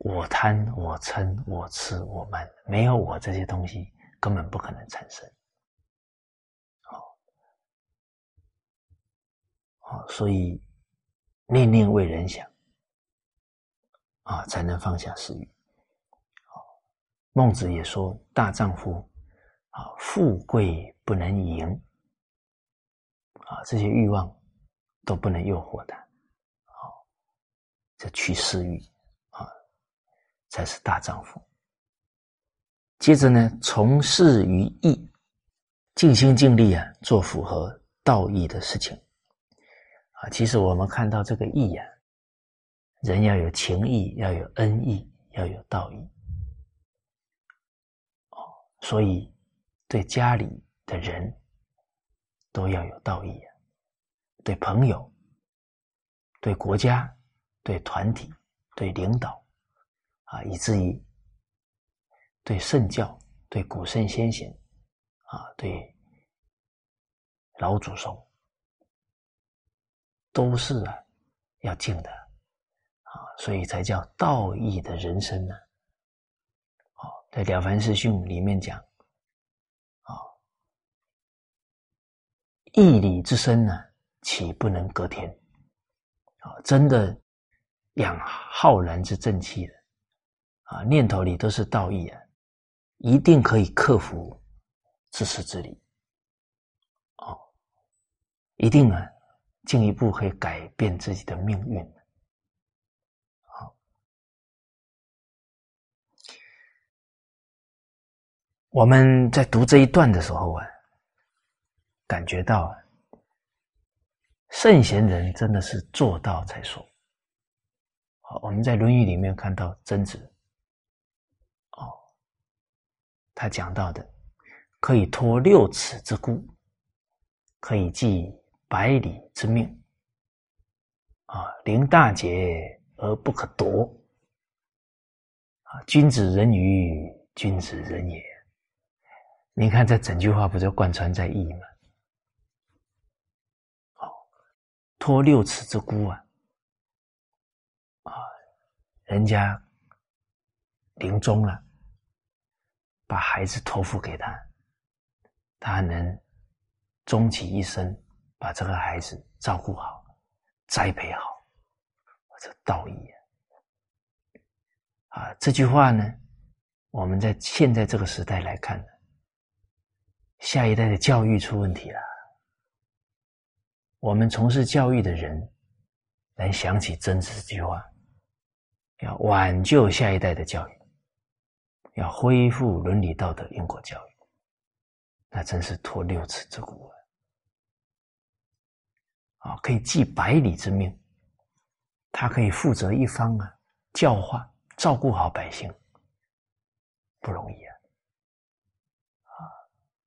我贪，我嗔，我痴，我慢，没有我这些东西，根本不可能产生。好，好，所以念念为人想，啊，才能放下私欲。好，孟子也说：“大丈夫，啊，富贵不能淫，啊，这些欲望都不能诱惑他。好，这去私欲。”才是大丈夫。接着呢，从事于义，尽心尽力啊，做符合道义的事情。啊，其实我们看到这个义啊，人要有情义，要有恩义，要有道义。哦，所以对家里的人都要有道义啊，对朋友、对国家、对团体、对领导。啊，以至于对圣教、对古圣先贤，啊，对老祖宗，都是啊要敬的，啊，所以才叫道义的人生呢。好，在《了凡四训》里面讲，啊，义理之身呢，岂不能隔天？啊，真的养浩然之正气的。啊，念头里都是道义啊，一定可以克服自私自利，哦，一定啊，进一步可以改变自己的命运。好，我们在读这一段的时候啊，感觉到圣贤人真的是做到才说。好，我们在《论语》里面看到曾子。他讲到的，可以托六尺之孤，可以济百里之命，啊，临大节而不可夺，啊，君子人与君子人也。你看这整句话不就贯穿在意吗？好，托六尺之孤啊，啊，人家临终了。把孩子托付给他，他能终其一生把这个孩子照顾好、栽培好，这道义啊！啊，这句话呢，我们在现在这个时代来看，下一代的教育出问题了。我们从事教育的人，能想起真子这句话，要挽救下一代的教育。要恢复伦理道德因果教育，那真是托六尺之孤啊！啊，可以寄百里之命，他可以负责一方啊，教化照顾好百姓，不容易啊！啊，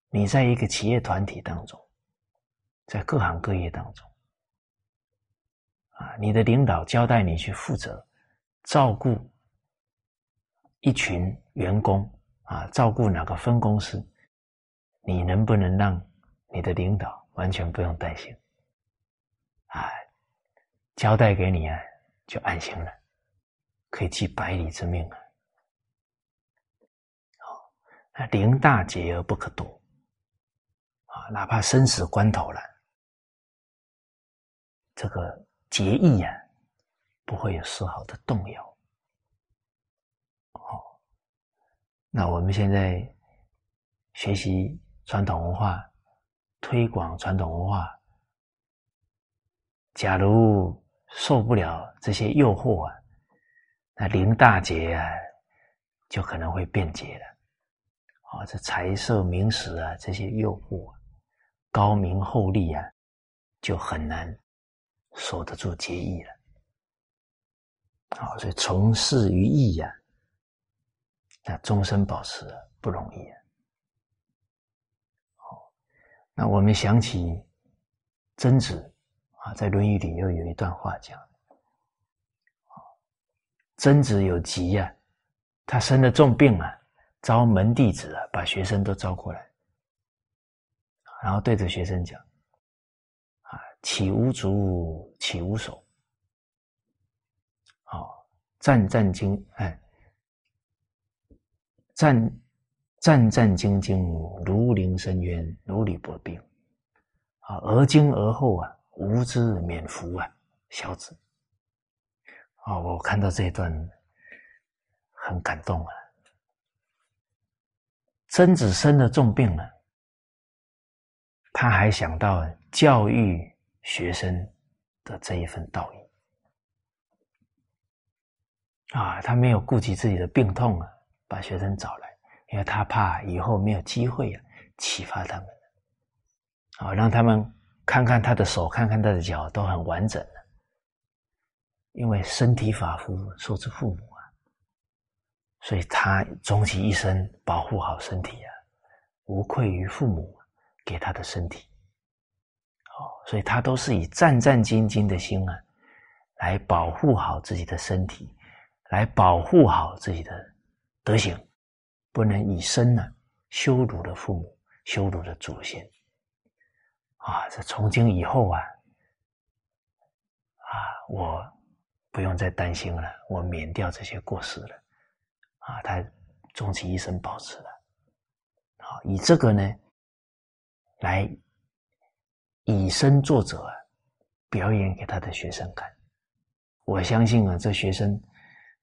你在一个企业团体当中，在各行各业当中，啊，你的领导交代你去负责照顾一群员工啊，照顾哪个分公司，你能不能让你的领导完全不用担心？啊，交代给你啊，就安心了，可以记百里之命啊。好，临大节而不可夺啊，哪怕生死关头了。这个结义呀，不会有丝毫的动摇。哦，那我们现在学习传统文化，推广传统文化，假如受不了这些诱惑啊，那临大节啊，就可能会变节了。啊，这财色名食啊，这些诱惑，高名厚利啊，就很难。守得住节义了，好，所以从事于义呀，那终身保持不容易。好，那我们想起曾子啊，在《论语》里又有一段话讲：曾子有疾呀，他生了重病啊，招门弟子啊，把学生都招过来，然后对着学生讲。啊起无足，起无手。好，战战兢哎，战战战兢兢，如临深渊，如履薄冰。啊，而今而后啊，无知免服啊，小子。啊，我看到这一段很感动啊。曾子生了重病了，他还想到教育。学生的这一份道义啊，他没有顾及自己的病痛啊，把学生找来，因为他怕以后没有机会啊，启发他们，啊，让他们看看他的手，看看他的脚都很完整了，因为身体发肤受之父母啊，所以他终其一生保护好身体啊，无愧于父母给他的身体。哦，所以他都是以战战兢兢的心啊，来保护好自己的身体，来保护好自己的德行，不能以身呢羞辱了父母，羞辱了祖先。啊，这从今以后啊，啊，我不用再担心了，我免掉这些过失了。啊，他终其一生保持了。好，以这个呢，来。以身作则，表演给他的学生看。我相信啊，这学生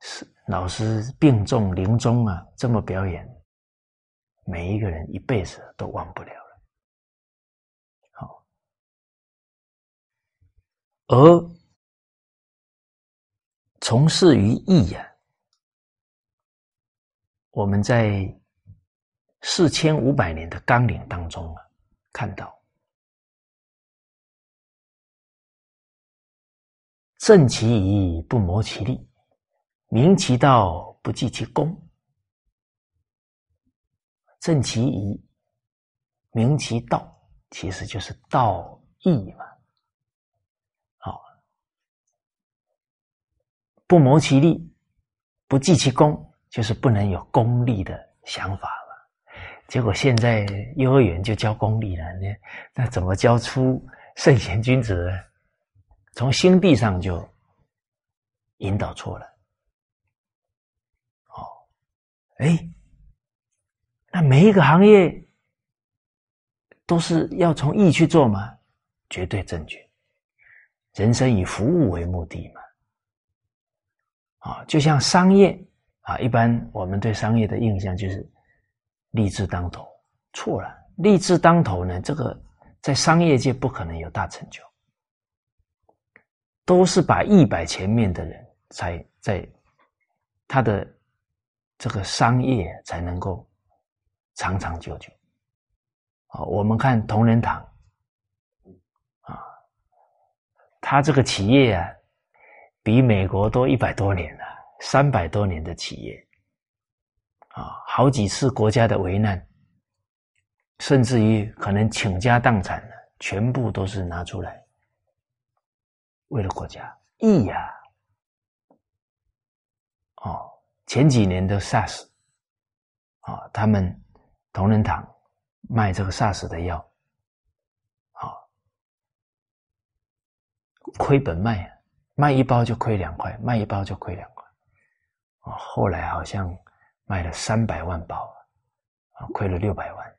是老师病重临终啊，这么表演，每一个人一辈子都忘不了了。好，而从事于义呀，我们在四千五百年的纲领当中啊，看到。正其义，不谋其利；明其道，不计其功。正其仪，明其道，其实就是道义嘛。好，不谋其利，不计其功，就是不能有功利的想法了。结果现在幼儿园就教功利了，那那怎么教出圣贤君子？从心地上就引导错了，哦，哎，那每一个行业都是要从义去做吗？绝对正确。人生以服务为目的嘛，啊，就像商业啊，一般我们对商业的印象就是利字当头，错了。利字当头呢，这个在商业界不可能有大成就。都是把义摆前面的人，才在他的这个商业才能够长长久久。啊，我们看同仁堂，啊，他这个企业啊，比美国多一百多年了，三百多年的企业，啊，好几次国家的危难，甚至于可能倾家荡产全部都是拿出来为了国家义呀！哦，前几年的 SARS 啊，他们同仁堂卖这个 SARS 的药，啊，亏本卖，卖一包就亏两块，卖一包就亏两块，啊，后来好像卖了三百万包，啊，亏了六百万，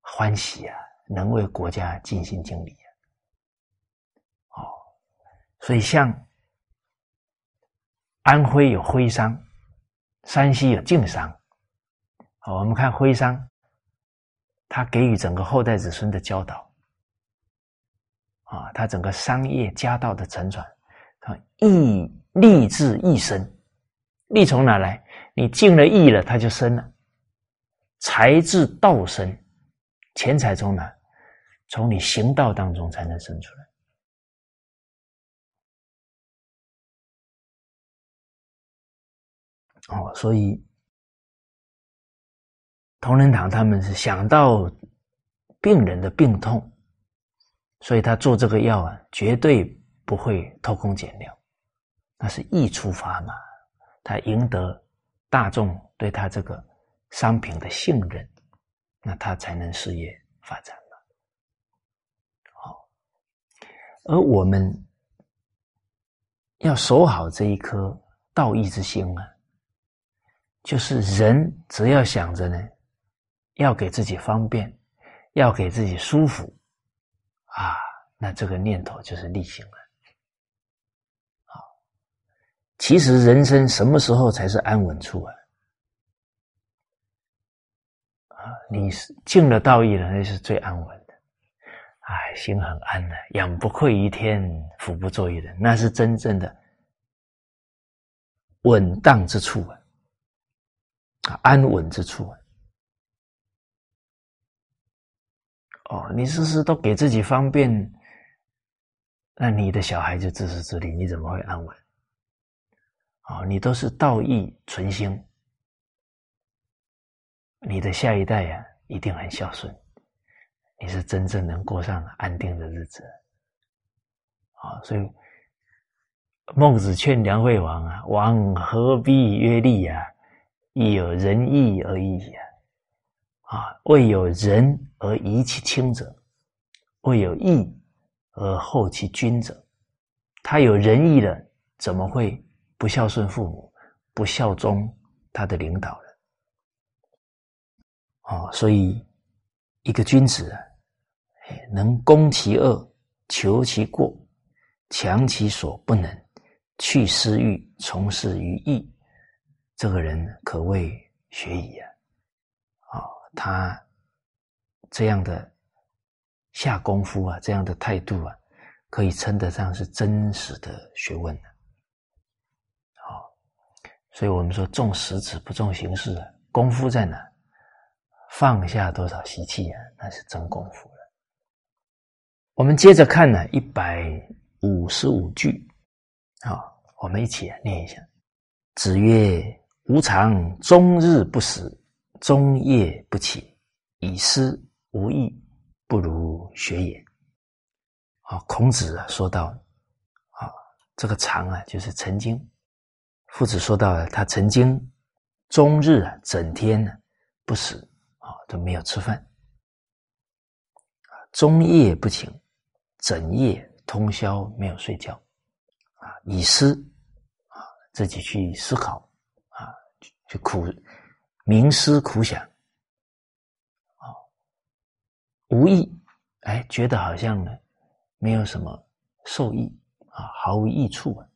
欢喜啊！能为国家尽心尽力啊！哦，所以像安徽有徽商，山西有晋商。好，我们看徽商，他给予整个后代子孙的教导啊，他整个商业家道的承传，啊，义立志一生，利从哪来？你尽了义了，他就生了，财自道生，钱财从哪？从你行道当中才能生出来，哦，所以同仁堂他们是想到病人的病痛，所以他做这个药啊，绝对不会偷工减料，那是易出发嘛，他赢得大众对他这个商品的信任，那他才能事业发展。好而我们要守好这一颗道义之心啊，就是人只要想着呢，要给自己方便，要给自己舒服啊，那这个念头就是立心了。好，其实人生什么时候才是安稳处啊？啊，你是尽了道义了，那是最安稳的。哎，心很安的，养不愧于天，福不作于人，那是真正的稳当之处，啊，安稳之处。哦，你事事都给自己方便，那你的小孩就自私自利，你怎么会安稳？哦，你都是道义存心，你的下一代呀，一定很孝顺。你是真正能过上安定的日子，啊！所以孟子劝梁惠王啊：“王何必曰利呀？亦有仁义而已也！啊，未有仁而遗其亲者，未有义而后其君者。他有仁义了，怎么会不孝顺父母，不效忠他的领导人？啊！所以一个君子啊。”能攻其恶，求其过，强其所不能，去私欲，从事于义，这个人可谓学矣啊！啊，他这样的下功夫啊，这样的态度啊，可以称得上是真实的学问了。好，所以我们说重实质不重形式，功夫在哪？放下多少习气啊，那是真功夫了。我们接着看呢，一百五十五句，好，我们一起念一下。子曰：“吾尝终日不食，终夜不起，以思无益，不如学也。”啊，孔子啊说到，啊，这个常啊，就是曾经，夫子说到，他曾经终日啊，整天呢不食啊，都没有吃饭，啊，终夜不寝。整夜通宵没有睡觉，啊，以思啊，自己去思考，就苦冥思苦想，啊，无益，哎，觉得好像呢，没有什么受益啊，毫无益处啊，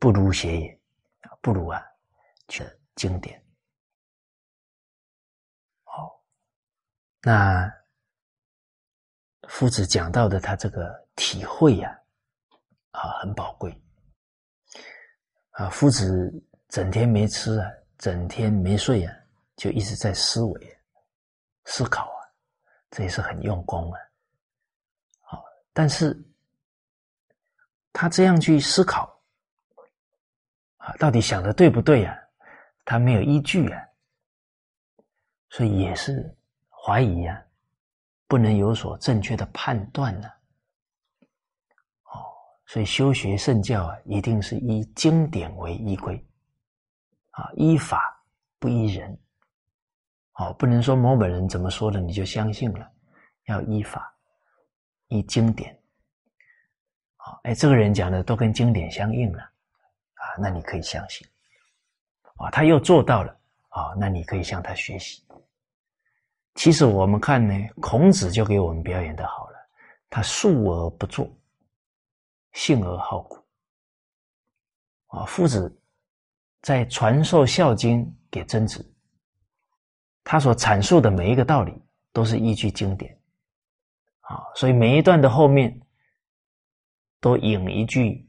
不如学也，不如啊，去经典，好，那。夫子讲到的他这个体会呀，啊，很宝贵。啊，夫子整天没吃啊，整天没睡啊，就一直在思维、思考啊，这也是很用功啊。好，但是他这样去思考，啊，到底想的对不对呀？他没有依据啊，所以也是怀疑呀。不能有所正确的判断呢？哦，所以修学圣教啊，一定是以经典为依归，啊，依法不依人。哦，不能说某本人怎么说的你就相信了，要依法，依经典。啊，哎，这个人讲的都跟经典相应了，啊，那你可以相信。啊，他又做到了，啊，那你可以向他学习。其实我们看呢，孔子就给我们表演的好了，他述而不作，信而好古。啊，夫子在传授《孝经》给曾子。他所阐述的每一个道理都是依据经典，啊，所以每一段的后面都引一句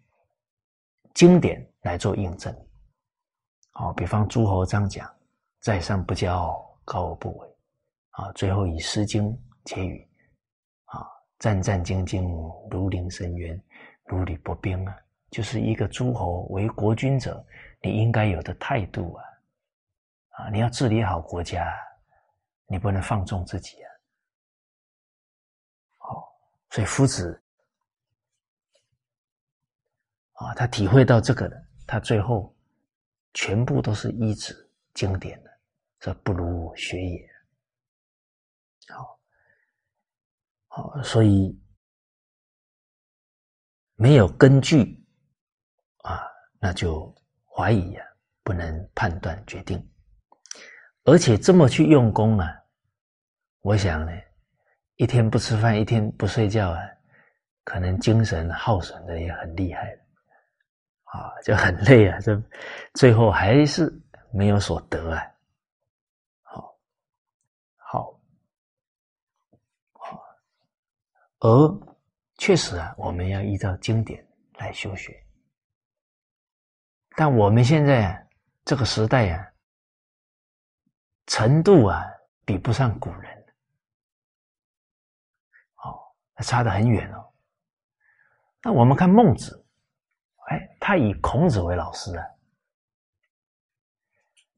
经典来做印证，啊，比方诸侯章讲“在上不骄，高而不韪”，啊，最后以《诗经》结语，啊，“战战兢兢，如临深渊，如履薄冰”啊，就是一个诸侯为国君者，你应该有的态度啊，啊，你要治理好国家。你不能放纵自己啊！好，所以夫子啊，他体会到这个的，他最后全部都是依止经典的，这不如学也。好，好，所以没有根据啊，那就怀疑啊，不能判断决定，而且这么去用功啊。我想呢，一天不吃饭，一天不睡觉啊，可能精神耗损的也很厉害，啊，就很累啊，这最后还是没有所得啊。好，好，好，而确实啊，我们要依照经典来修学，但我们现在，这个时代啊，程度啊，比不上古人。哦差得很远哦。那我们看孟子，哎，他以孔子为老师啊。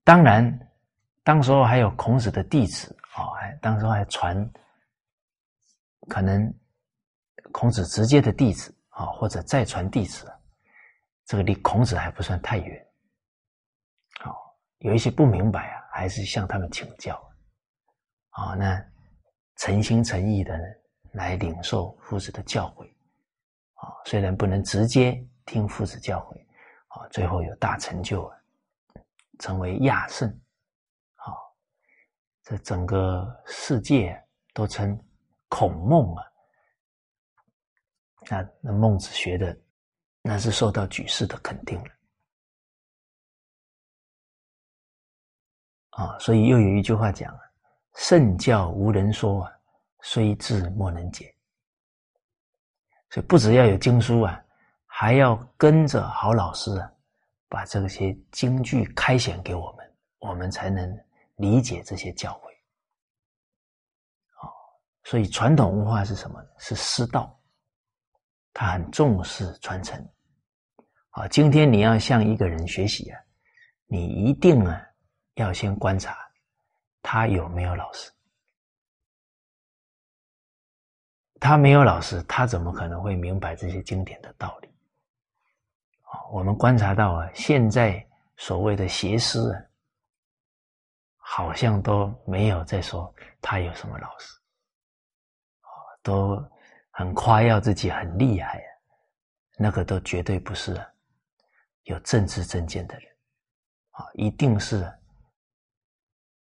当然，当时候还有孔子的弟子啊，哎，当时候还传，可能孔子直接的弟子啊，或者再传弟子，这个离孔子还不算太远。好，有一些不明白啊，还是向他们请教。啊，那诚心诚意的？来领受夫子的教诲，啊，虽然不能直接听夫子教诲，啊，最后有大成就啊，成为亚圣，啊，这整个世界都称孔孟啊，那那孟子学的，那是受到举世的肯定了，啊，所以又有一句话讲啊，圣教无人说啊。虽智莫能解，所以不只要有经书啊，还要跟着好老师啊，把这些经句开显给我们，我们才能理解这些教诲。哦，所以传统文化是什么？是师道，他很重视传承。啊，今天你要向一个人学习啊，你一定啊要先观察他有没有老师。他没有老师，他怎么可能会明白这些经典的道理？啊，我们观察到啊，现在所谓的邪师啊，好像都没有在说他有什么老师，啊，都很夸耀自己很厉害啊，那个都绝对不是有政治正见的人，啊，一定是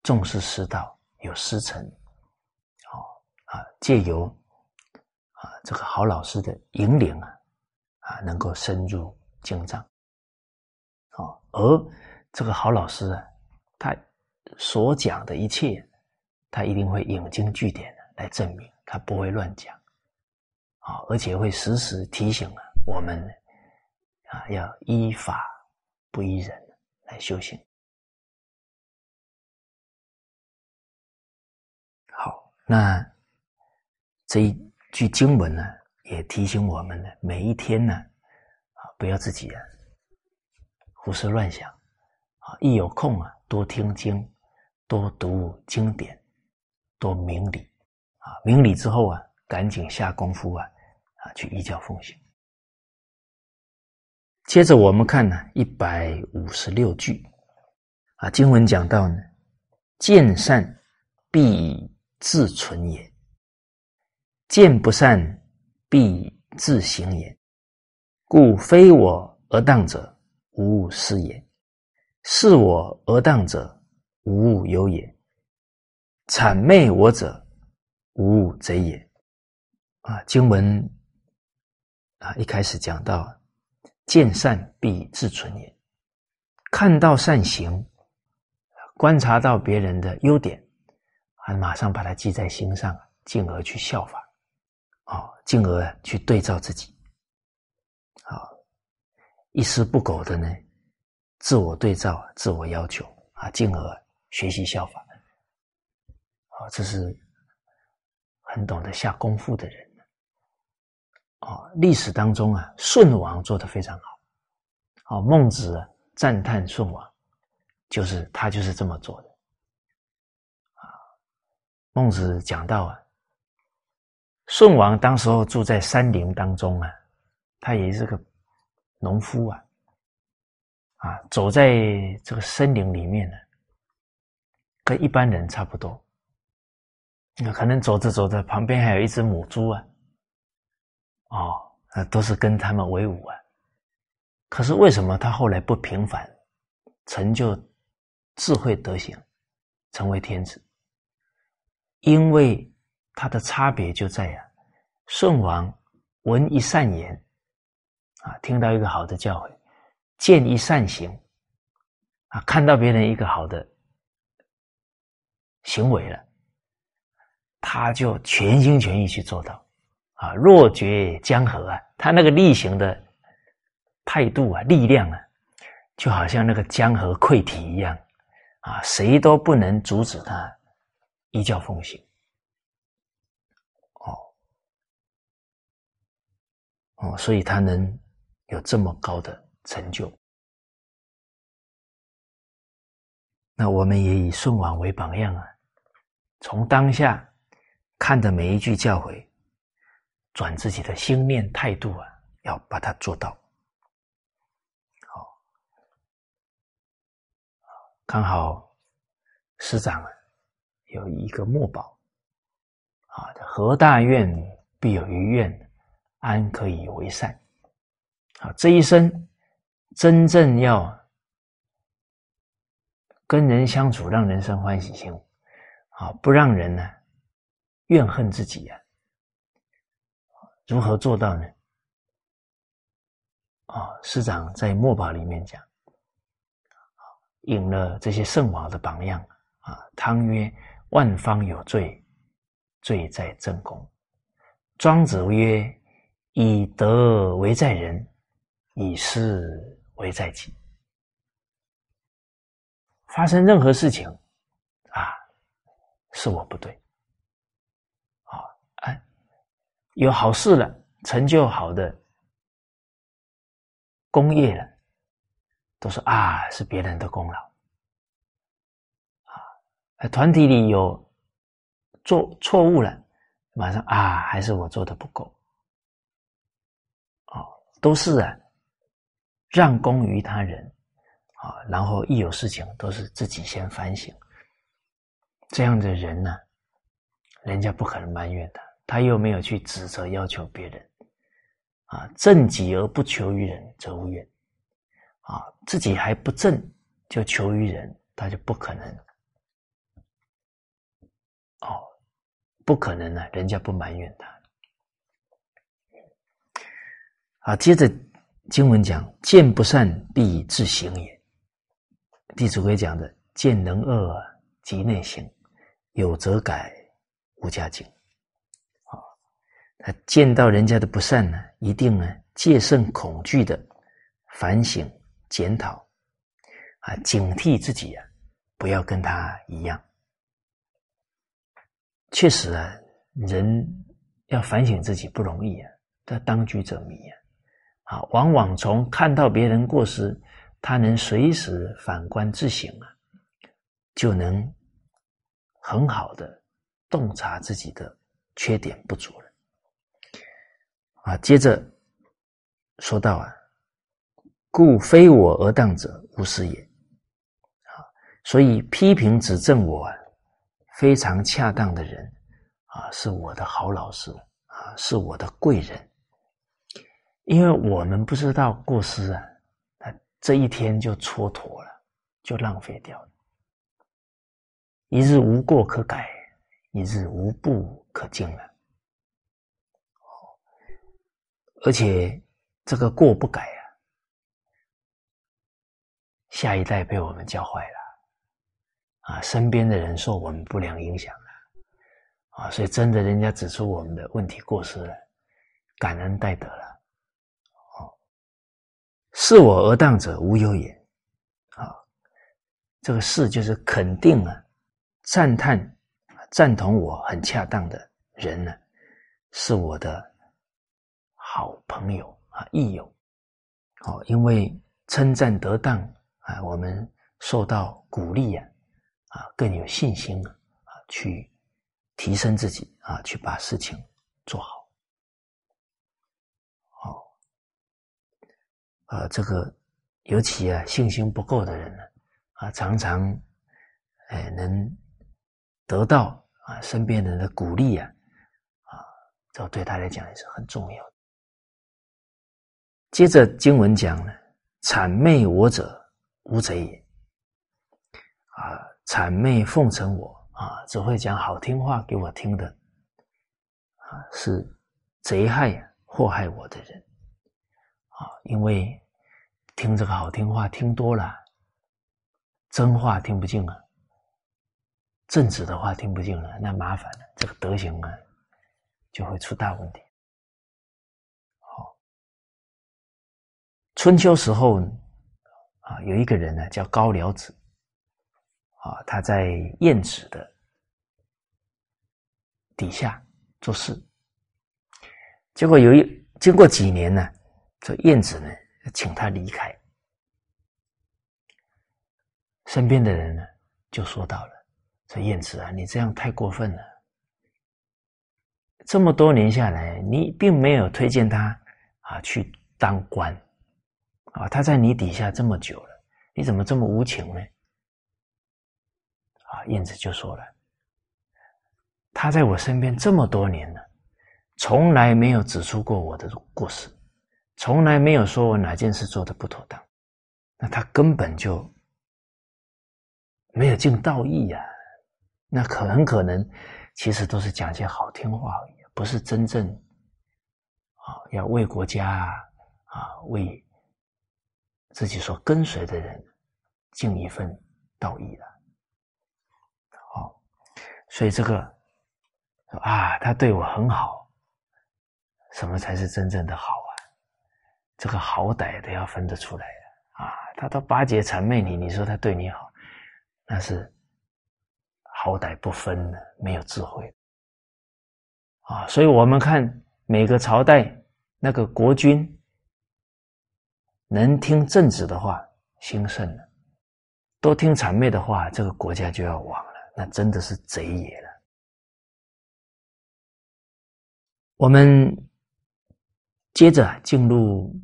重视师道、有师承，啊啊，借由。啊，这个好老师的引领啊，啊，能够深入经藏，啊，而这个好老师啊，他所讲的一切，他一定会引经据典的来证明，他不会乱讲，啊，而且会时时提醒啊我们，啊，要依法不依人来修行。好，那这一。句经文呢，也提醒我们呢，每一天呢，啊，不要自己啊胡思乱想，啊，一有空啊，多听经，多读经典，多明理，啊，明理之后啊，赶紧下功夫啊，去依教奉行。接着我们看呢，一百五十六句，啊，经文讲到呢，见善必自存也，见不善必自行也，故非我而当者，无物是也；是我而当者，无物有也。谄媚我者，无物贼也。啊，经文啊，一开始讲到，见善必自存也。看到善行，观察到别人的优点，啊，马上把它记在心上，进而去效法，啊，进而去对照自己，啊，一丝不苟的呢，自我对照，自我要求，啊，进而学习效法。啊，这是很懂得下功夫的人。啊，历史当中啊，舜王做的非常好。啊，孟子赞叹舜王，就是他就是这么做的。啊，孟子讲到啊，舜王当时候住在山林当中啊，他也是个农夫啊。啊，走在这个森林里面呢，跟一般人差不多。那可能走着走着，旁边还有一只母猪啊，哦，那都是跟他们为伍啊。可是为什么他后来不平凡，成就智慧德行，成为天子？因为他的差别就在呀，舜王闻一善言，啊，听到一个好的教诲，见一善行，啊，看到别人一个好的行为了。他就全心全意去做到，啊，若决江河啊，他那个力行的态度啊，力量啊，就好像那个江河溃堤一样，啊，谁都不能阻止他依教奉行。哦，哦，所以他能有这么高的成就。那我们也以舜王为榜样啊，从当下。看的每一句教诲，转自己的心念态度啊，要把它做到。好，刚好师长啊有一个墨宝啊，何大愿必有余愿，安可以为善？啊，这一生真正要跟人相处，让人生欢喜心啊，不让人呢。怨恨自己呀？如何做到呢？啊，师长在墨宝里面讲，引了这些圣王的榜样啊。汤曰：“万方有罪，罪在正宫。”庄子曰：“以德为在人，以事为在己。”发生任何事情啊，是我不对。有好事了，成就好的功业了，都说啊是别人的功劳啊。团体里有做错误了，马上啊还是我做的不够，哦，都是啊让功于他人啊，然后一有事情都是自己先反省，这样的人呢，人家不可能埋怨他。他又没有去指责要求别人，啊，正己而不求于人，则无怨。啊，自己还不正就求于人，他就不可能。哦，不可能呢，人家不埋怨他。啊，接着经文讲：见不善，必以自行也。弟子规讲的：见能恶，即内省，有则改，无加警。他见到人家的不善呢，一定呢戒慎恐惧的反省检讨，啊，警惕自己啊，不要跟他一样。确实啊，人要反省自己不容易啊，这当局者迷啊，啊，往往从看到别人过失，他能随时反观自省啊，就能很好的洞察自己的缺点不足了。啊，接着说到啊，故非我而当者，无是也。啊，所以批评指正我啊，非常恰当的人啊，是我的好老师啊，是我的贵人。因为我们不知道过失啊，他这一天就蹉跎了，就浪费掉了。一日无过可改，一日无不可进了。而且这个过不改啊，下一代被我们教坏了，啊，身边的人受我们不良影响了，啊，所以真的人家指出我们的问题过失了，感恩戴德了，哦，是我而当者无有也，啊，这个是就是肯定啊。赞叹、赞同我很恰当的人呢，是我的好朋友啊，益友。哦，因为称赞得当啊，我们受到鼓励呀，啊，更有信心啊，去提升自己啊，去把事情做好。哦，啊，这个尤其啊，信心不够的人呢，啊，常常哎能。得到啊，身边人的鼓励啊，啊，这对他来讲也是很重要的。接着经文讲呢，谄媚我者，无贼也。啊，谄媚奉承我啊，只会讲好听话给我听的，啊，是贼害祸害我的人。啊，因为听这个好听话听多了，真话听不进啊。正直的话听不进了，那麻烦了，这个德行啊就会出大问题。春秋时候啊，有一个人呢叫高辽子，啊，他在晏子的底下做事，结果有一经过几年呢，这晏子呢请他离开，身边的人呢就说到了。这燕子啊，你这样太过分了！这么多年下来，你并没有推荐他啊去当官啊，他在你底下这么久了，你怎么这么无情呢？啊，燕子就说了，他在我身边这么多年了，从来没有指出过我的过失，从来没有说我哪件事做的不妥当，那他根本就没有尽道义呀。那可很可能，其实都是讲些好听话而已，不是真正啊要为国家啊为自己所跟随的人尽一份道义的。好，所以这个啊，他对我很好，什么才是真正的好啊？这个好歹都要分得出来啊！他都巴结谄媚你，你说他对你好，那是。好歹不分的，没有智慧啊！所以我们看每个朝代那个国君能听正直的话兴盛了，都听谄媚的话，这个国家就要亡了，那真的是贼也了。我们接着进入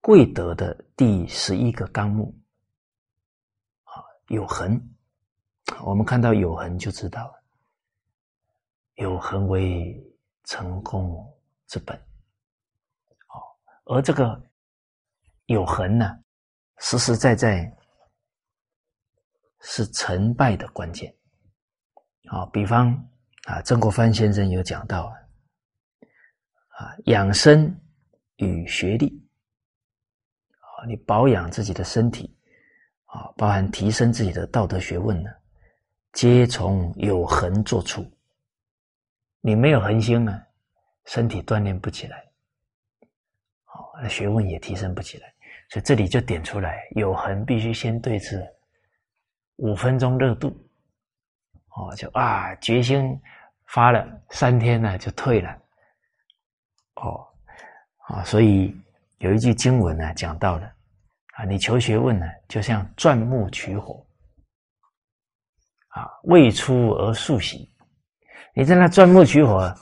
贵德的第十一个纲目啊，有恒。我们看到有恒就知道，有恒为成功之本。而这个有恒呢，实实在在是成败的关键。啊，比方啊，曾国藩先生有讲到啊，养生与学历，啊，你保养自己的身体，啊，包含提升自己的道德学问呢。皆从有恒做出，你没有恒心啊，身体锻炼不起来，学问也提升不起来。所以这里就点出来，有恒必须先对治五分钟热度，哦，就啊决心发了三天呢就退了，哦，啊，所以有一句经文呢讲到了啊，你求学问呢就像钻木取火。啊，未出而速喜，你在那钻木取火，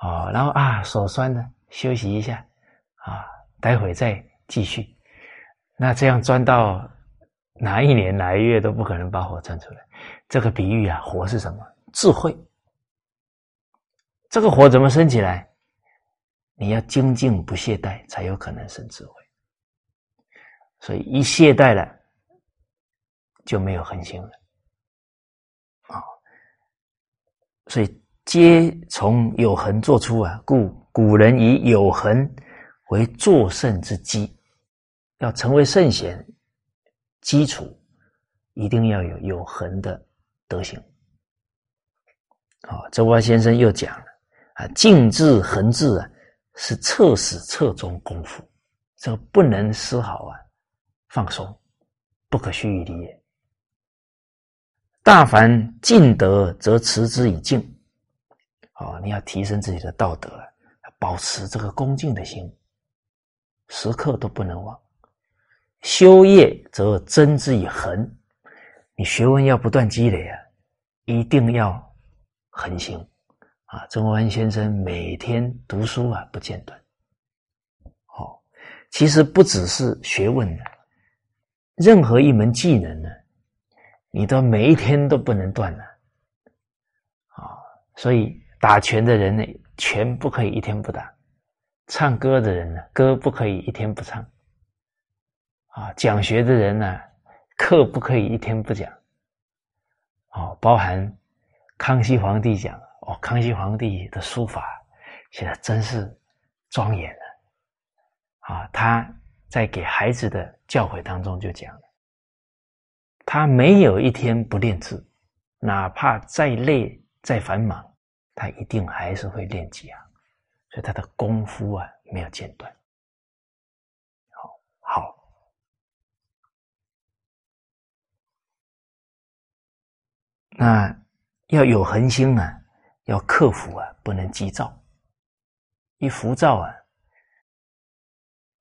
哦，然后啊手酸的，休息一下，啊，待会再继续。那这样钻到哪一年哪一月都不可能把火钻出来。这个比喻啊，火是什么？智慧。这个火怎么升起来？你要精进不懈怠，才有可能生智慧。所以一懈怠了，就没有恒心了。啊，所以皆从有恒做出啊，故古人以有恒为作圣之基。要成为圣贤，基础一定要有有恒的德行。好，周华先生又讲了啊，静志恒志啊，是彻始彻终功夫，这个不能丝毫啊放松，不可须臾离也。大凡尽德，则持之以敬。哦，你要提升自己的道德，保持这个恭敬的心，时刻都不能忘。修业则增之以恒，你学问要不断积累啊，一定要恒心啊。曾国藩先生每天读书啊，不间断。好，其实不只是学问的，任何一门技能呢，你都每一天都不能断了啊。所以打拳的人呢，拳不可以一天不打；唱歌的人呢，歌不可以一天不唱。啊，讲学的人呢，课不可以一天不讲。哦，包含康熙皇帝讲哦，康熙皇帝的书法写的真是庄严了。啊，他在给孩子的教诲当中就讲了，他没有一天不练字，哪怕再累再繁忙，他一定还是会练几行，所以他的功夫啊没有间断。好，好。那要有恒心啊，要克服啊，不能急躁。一浮躁啊，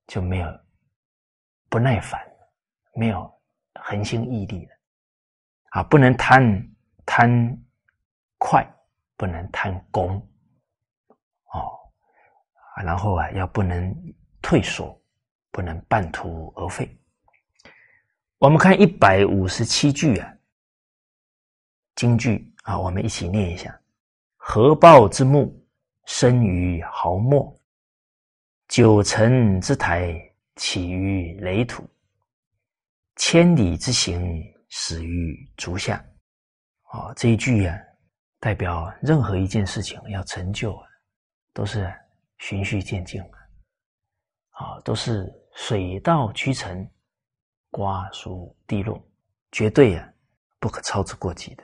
就没有不耐烦，没有恒心毅力了。啊，不能贪贪快，不能贪功。哦，然后啊，要不能退缩，不能半途而废。我们看一百五十七句啊。京剧啊，我们一起念一下：合抱之木，生于毫末；九层之台，起于垒土；千里之行，始于足下。啊，这一句啊，代表任何一件事情要成就啊，都是循序渐进啊，啊，都是水到渠成、瓜熟蒂落，绝对啊，不可操之过急的。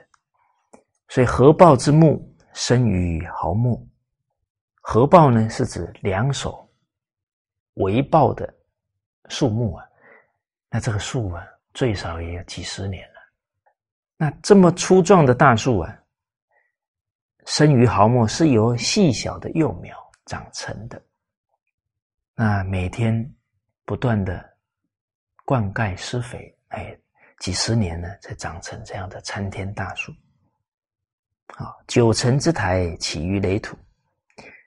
所以，合抱之木生于毫末。合抱呢，是指两手围抱的树木啊。那这个树啊，最少也有几十年了。那这么粗壮的大树啊，生于毫末，是由细小的幼苗长成的。那每天不断的灌溉施肥，哎，几十年呢，才长成这样的参天大树。啊，九层之台起于垒土，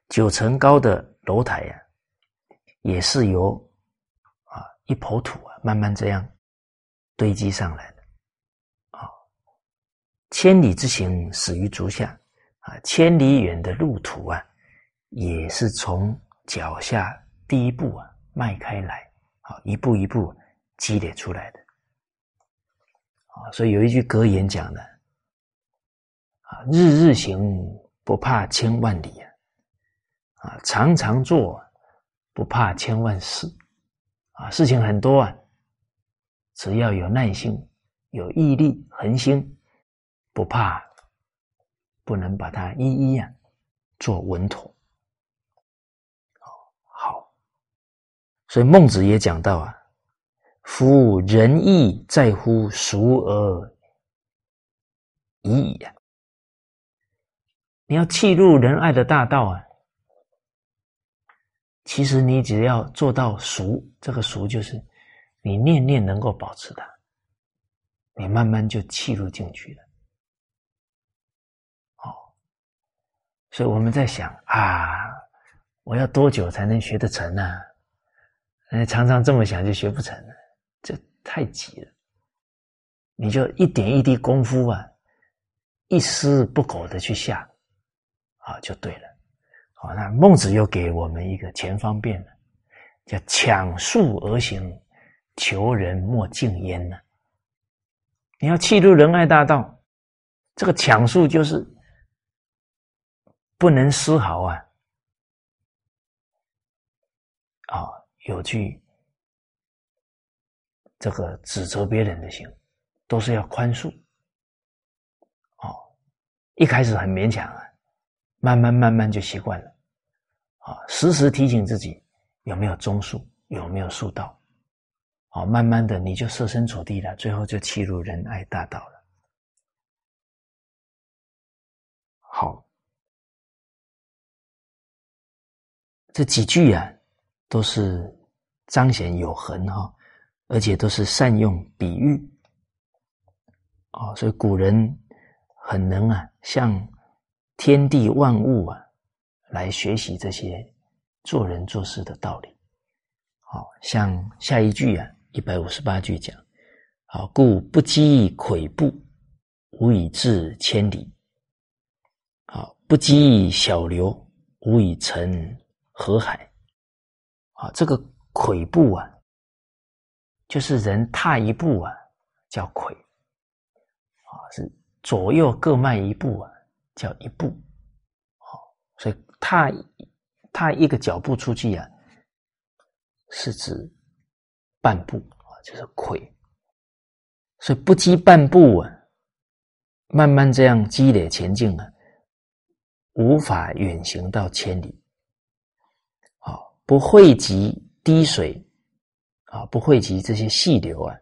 九层高的楼台呀，也是由啊一抔土啊慢慢这样堆积上来的。啊，千里之行始于足下，啊，千里远的路途啊，也是从脚下第一步啊迈开来，啊，一步一步积累出来的。啊，所以有一句格言讲的。啊，日日行不怕千万里啊！啊，常常做不怕千万事啊！事情很多啊，只要有耐心、有毅力、恒心，不怕不能把它一一啊做稳妥。所以孟子也讲到啊：“夫仁义在乎熟而已矣。”你要契入仁爱的大道啊！其实你只要做到熟，这个熟就是你念念能够保持它，你慢慢就契入进去了。哦，所以我们在想啊，我要多久才能学得成呢？常常这么想就学不成了，这太急了。你就一点一滴功夫啊，一丝不苟的去下，啊，就对了。好，那孟子又给我们一个前方便了，叫抢速而行，求人莫敬焉呢。你要弃入仁爱大道，这个抢速就是不能丝毫啊，啊，有去这个指责别人的心。都是要宽恕，哦，一开始很勉强啊，慢慢慢慢就习惯了，啊，时时提醒自己有没有忠恕，有没有恕道，哦，慢慢的你就设身处地了，最后就契入仁爱大道了。好，这几句啊，都是彰显有恒哈，而且都是善用比喻。哦，所以古人很能啊，向天地万物啊来学习这些做人做事的道理。好像下一句啊，一百五十八句讲：好，故不积跬步，无以至千里；好，不积小流，无以成河海。啊，这个跬步啊，就是人踏一步啊，叫跬。啊，是左右各迈一步啊，叫一步。好，所以踏踏一个脚步出去啊，是指半步啊，就是跬。所以不积半步啊，慢慢这样积累前进啊，无法远行到千里。不汇集滴水啊，不汇集这些细流啊，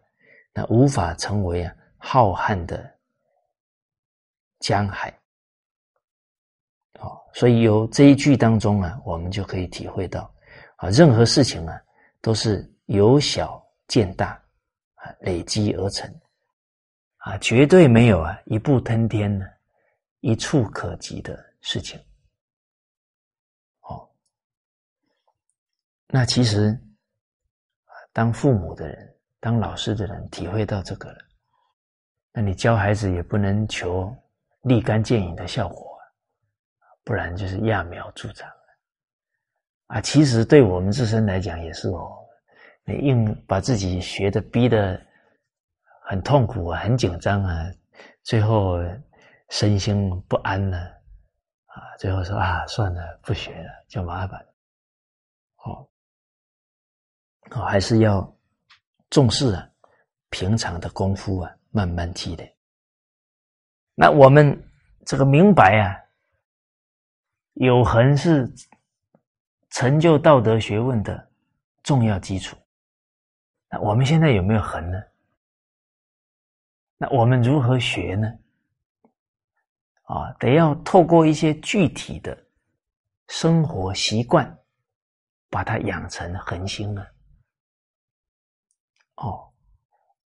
那无法成为啊浩瀚的。江海，哦，所以由这一句当中啊，我们就可以体会到，啊，任何事情啊，都是由小见大，啊，累积而成，啊，绝对没有啊一步登天呢，一触可及的事情，哦，那其实，啊，当父母的人，当老师的人，体会到这个了，那你教孩子也不能求。立竿见影的效果，不然就是揠苗助长啊！其实对我们自身来讲也是哦，你硬把自己学的逼得很痛苦啊，很紧张啊，最后身心不安了啊，最后说啊，算了，不学了，就麻烦。哦，哦，还是要重视啊，平常的功夫啊，慢慢积累。那我们这个明白啊，有恒是成就道德学问的重要基础。那我们现在有没有恒呢？那我们如何学呢？啊，得要透过一些具体的生活习惯，把它养成恒心呢。哦，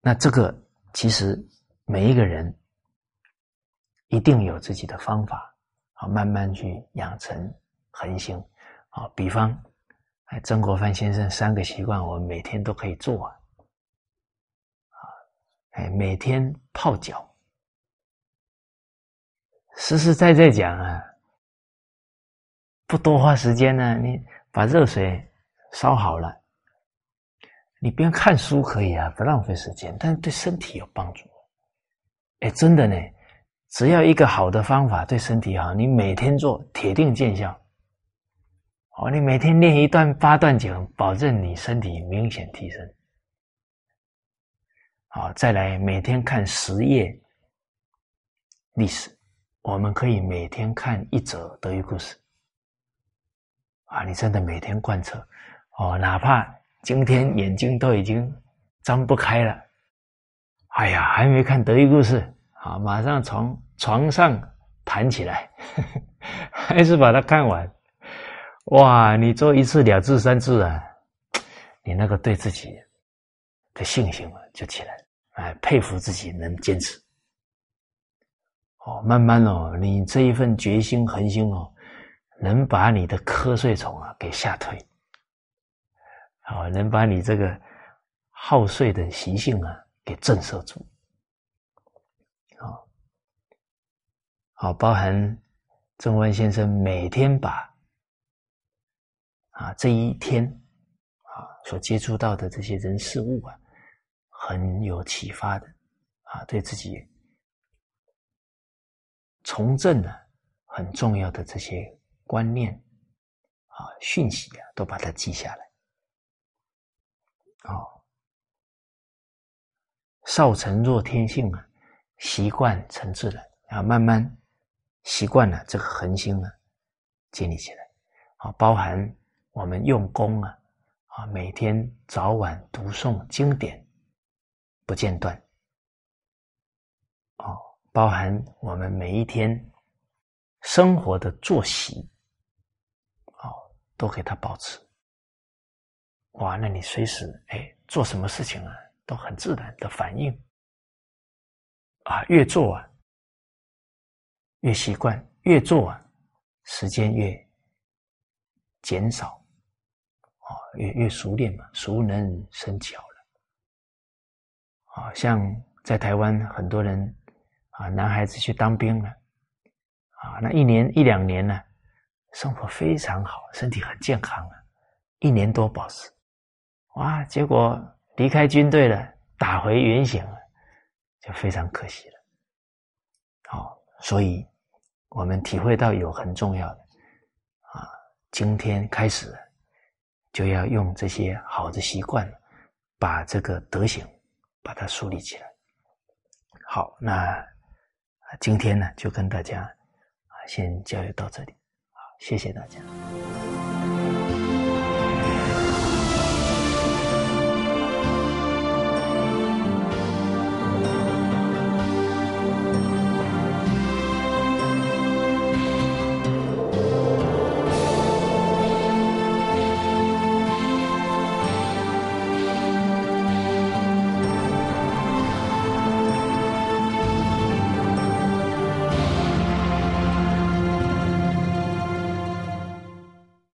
那这个其实每一个人。一定有自己的方法啊，慢慢去养成恒心啊。比方，哎，曾国藩先生三个习惯，我们每天都可以做啊。哎，每天泡脚，实实在在讲啊，不多花时间呢。你把热水烧好了，你边看书可以啊，不浪费时间，但是对身体有帮助。哎，真的呢。只要一个好的方法对身体好，你每天做铁定见效。哦，你每天练一段八段锦，保证你身体明显提升。好，再来每天看十页历史，我们可以每天看一则德育故事。啊，你真的每天贯彻哦，哪怕今天眼睛都已经张不开了，哎呀，还没看德育故事。啊！马上从床上弹起来，还是把它看完。哇！你做一次、两次、三次啊，你那个对自己的信心啊就起来。哎，佩服自己能坚持。哦，慢慢哦，你这一份决心、恒心哦，能把你的瞌睡虫啊给吓退，好，能把你这个好睡的习性啊给震慑住，好，好，包含曾万先生每天把啊这一天啊所接触到的这些人事物啊，很有启发的啊，对自己从政呢很重要的这些。观念啊，讯息啊，都把它记下来。哦，少成若天性啊，习惯成自然啊，慢慢习惯了这个恒心呢，建立起来。啊，包含我们用功啊，啊，每天早晚读诵经典，不间断。哦，包含我们每一天生活的作息。哦都给他保持，哇！那你随时哎做什么事情啊，都很自然的反应啊，越做啊越习惯，越做啊时间越减少，啊，越越熟练嘛，熟能生巧了。啊，像在台湾很多人啊，男孩子去当兵了，啊，那一年一两年呢。生活非常好，身体很健康啊，一年多保持，哇！结果离开军队了，打回原形了，就非常可惜了。好，所以我们体会到有很重要的啊，今天开始就要用这些好的习惯，把这个德行把它树立起来。好，那今天呢，就跟大家啊先交流到这里。好谢谢大家。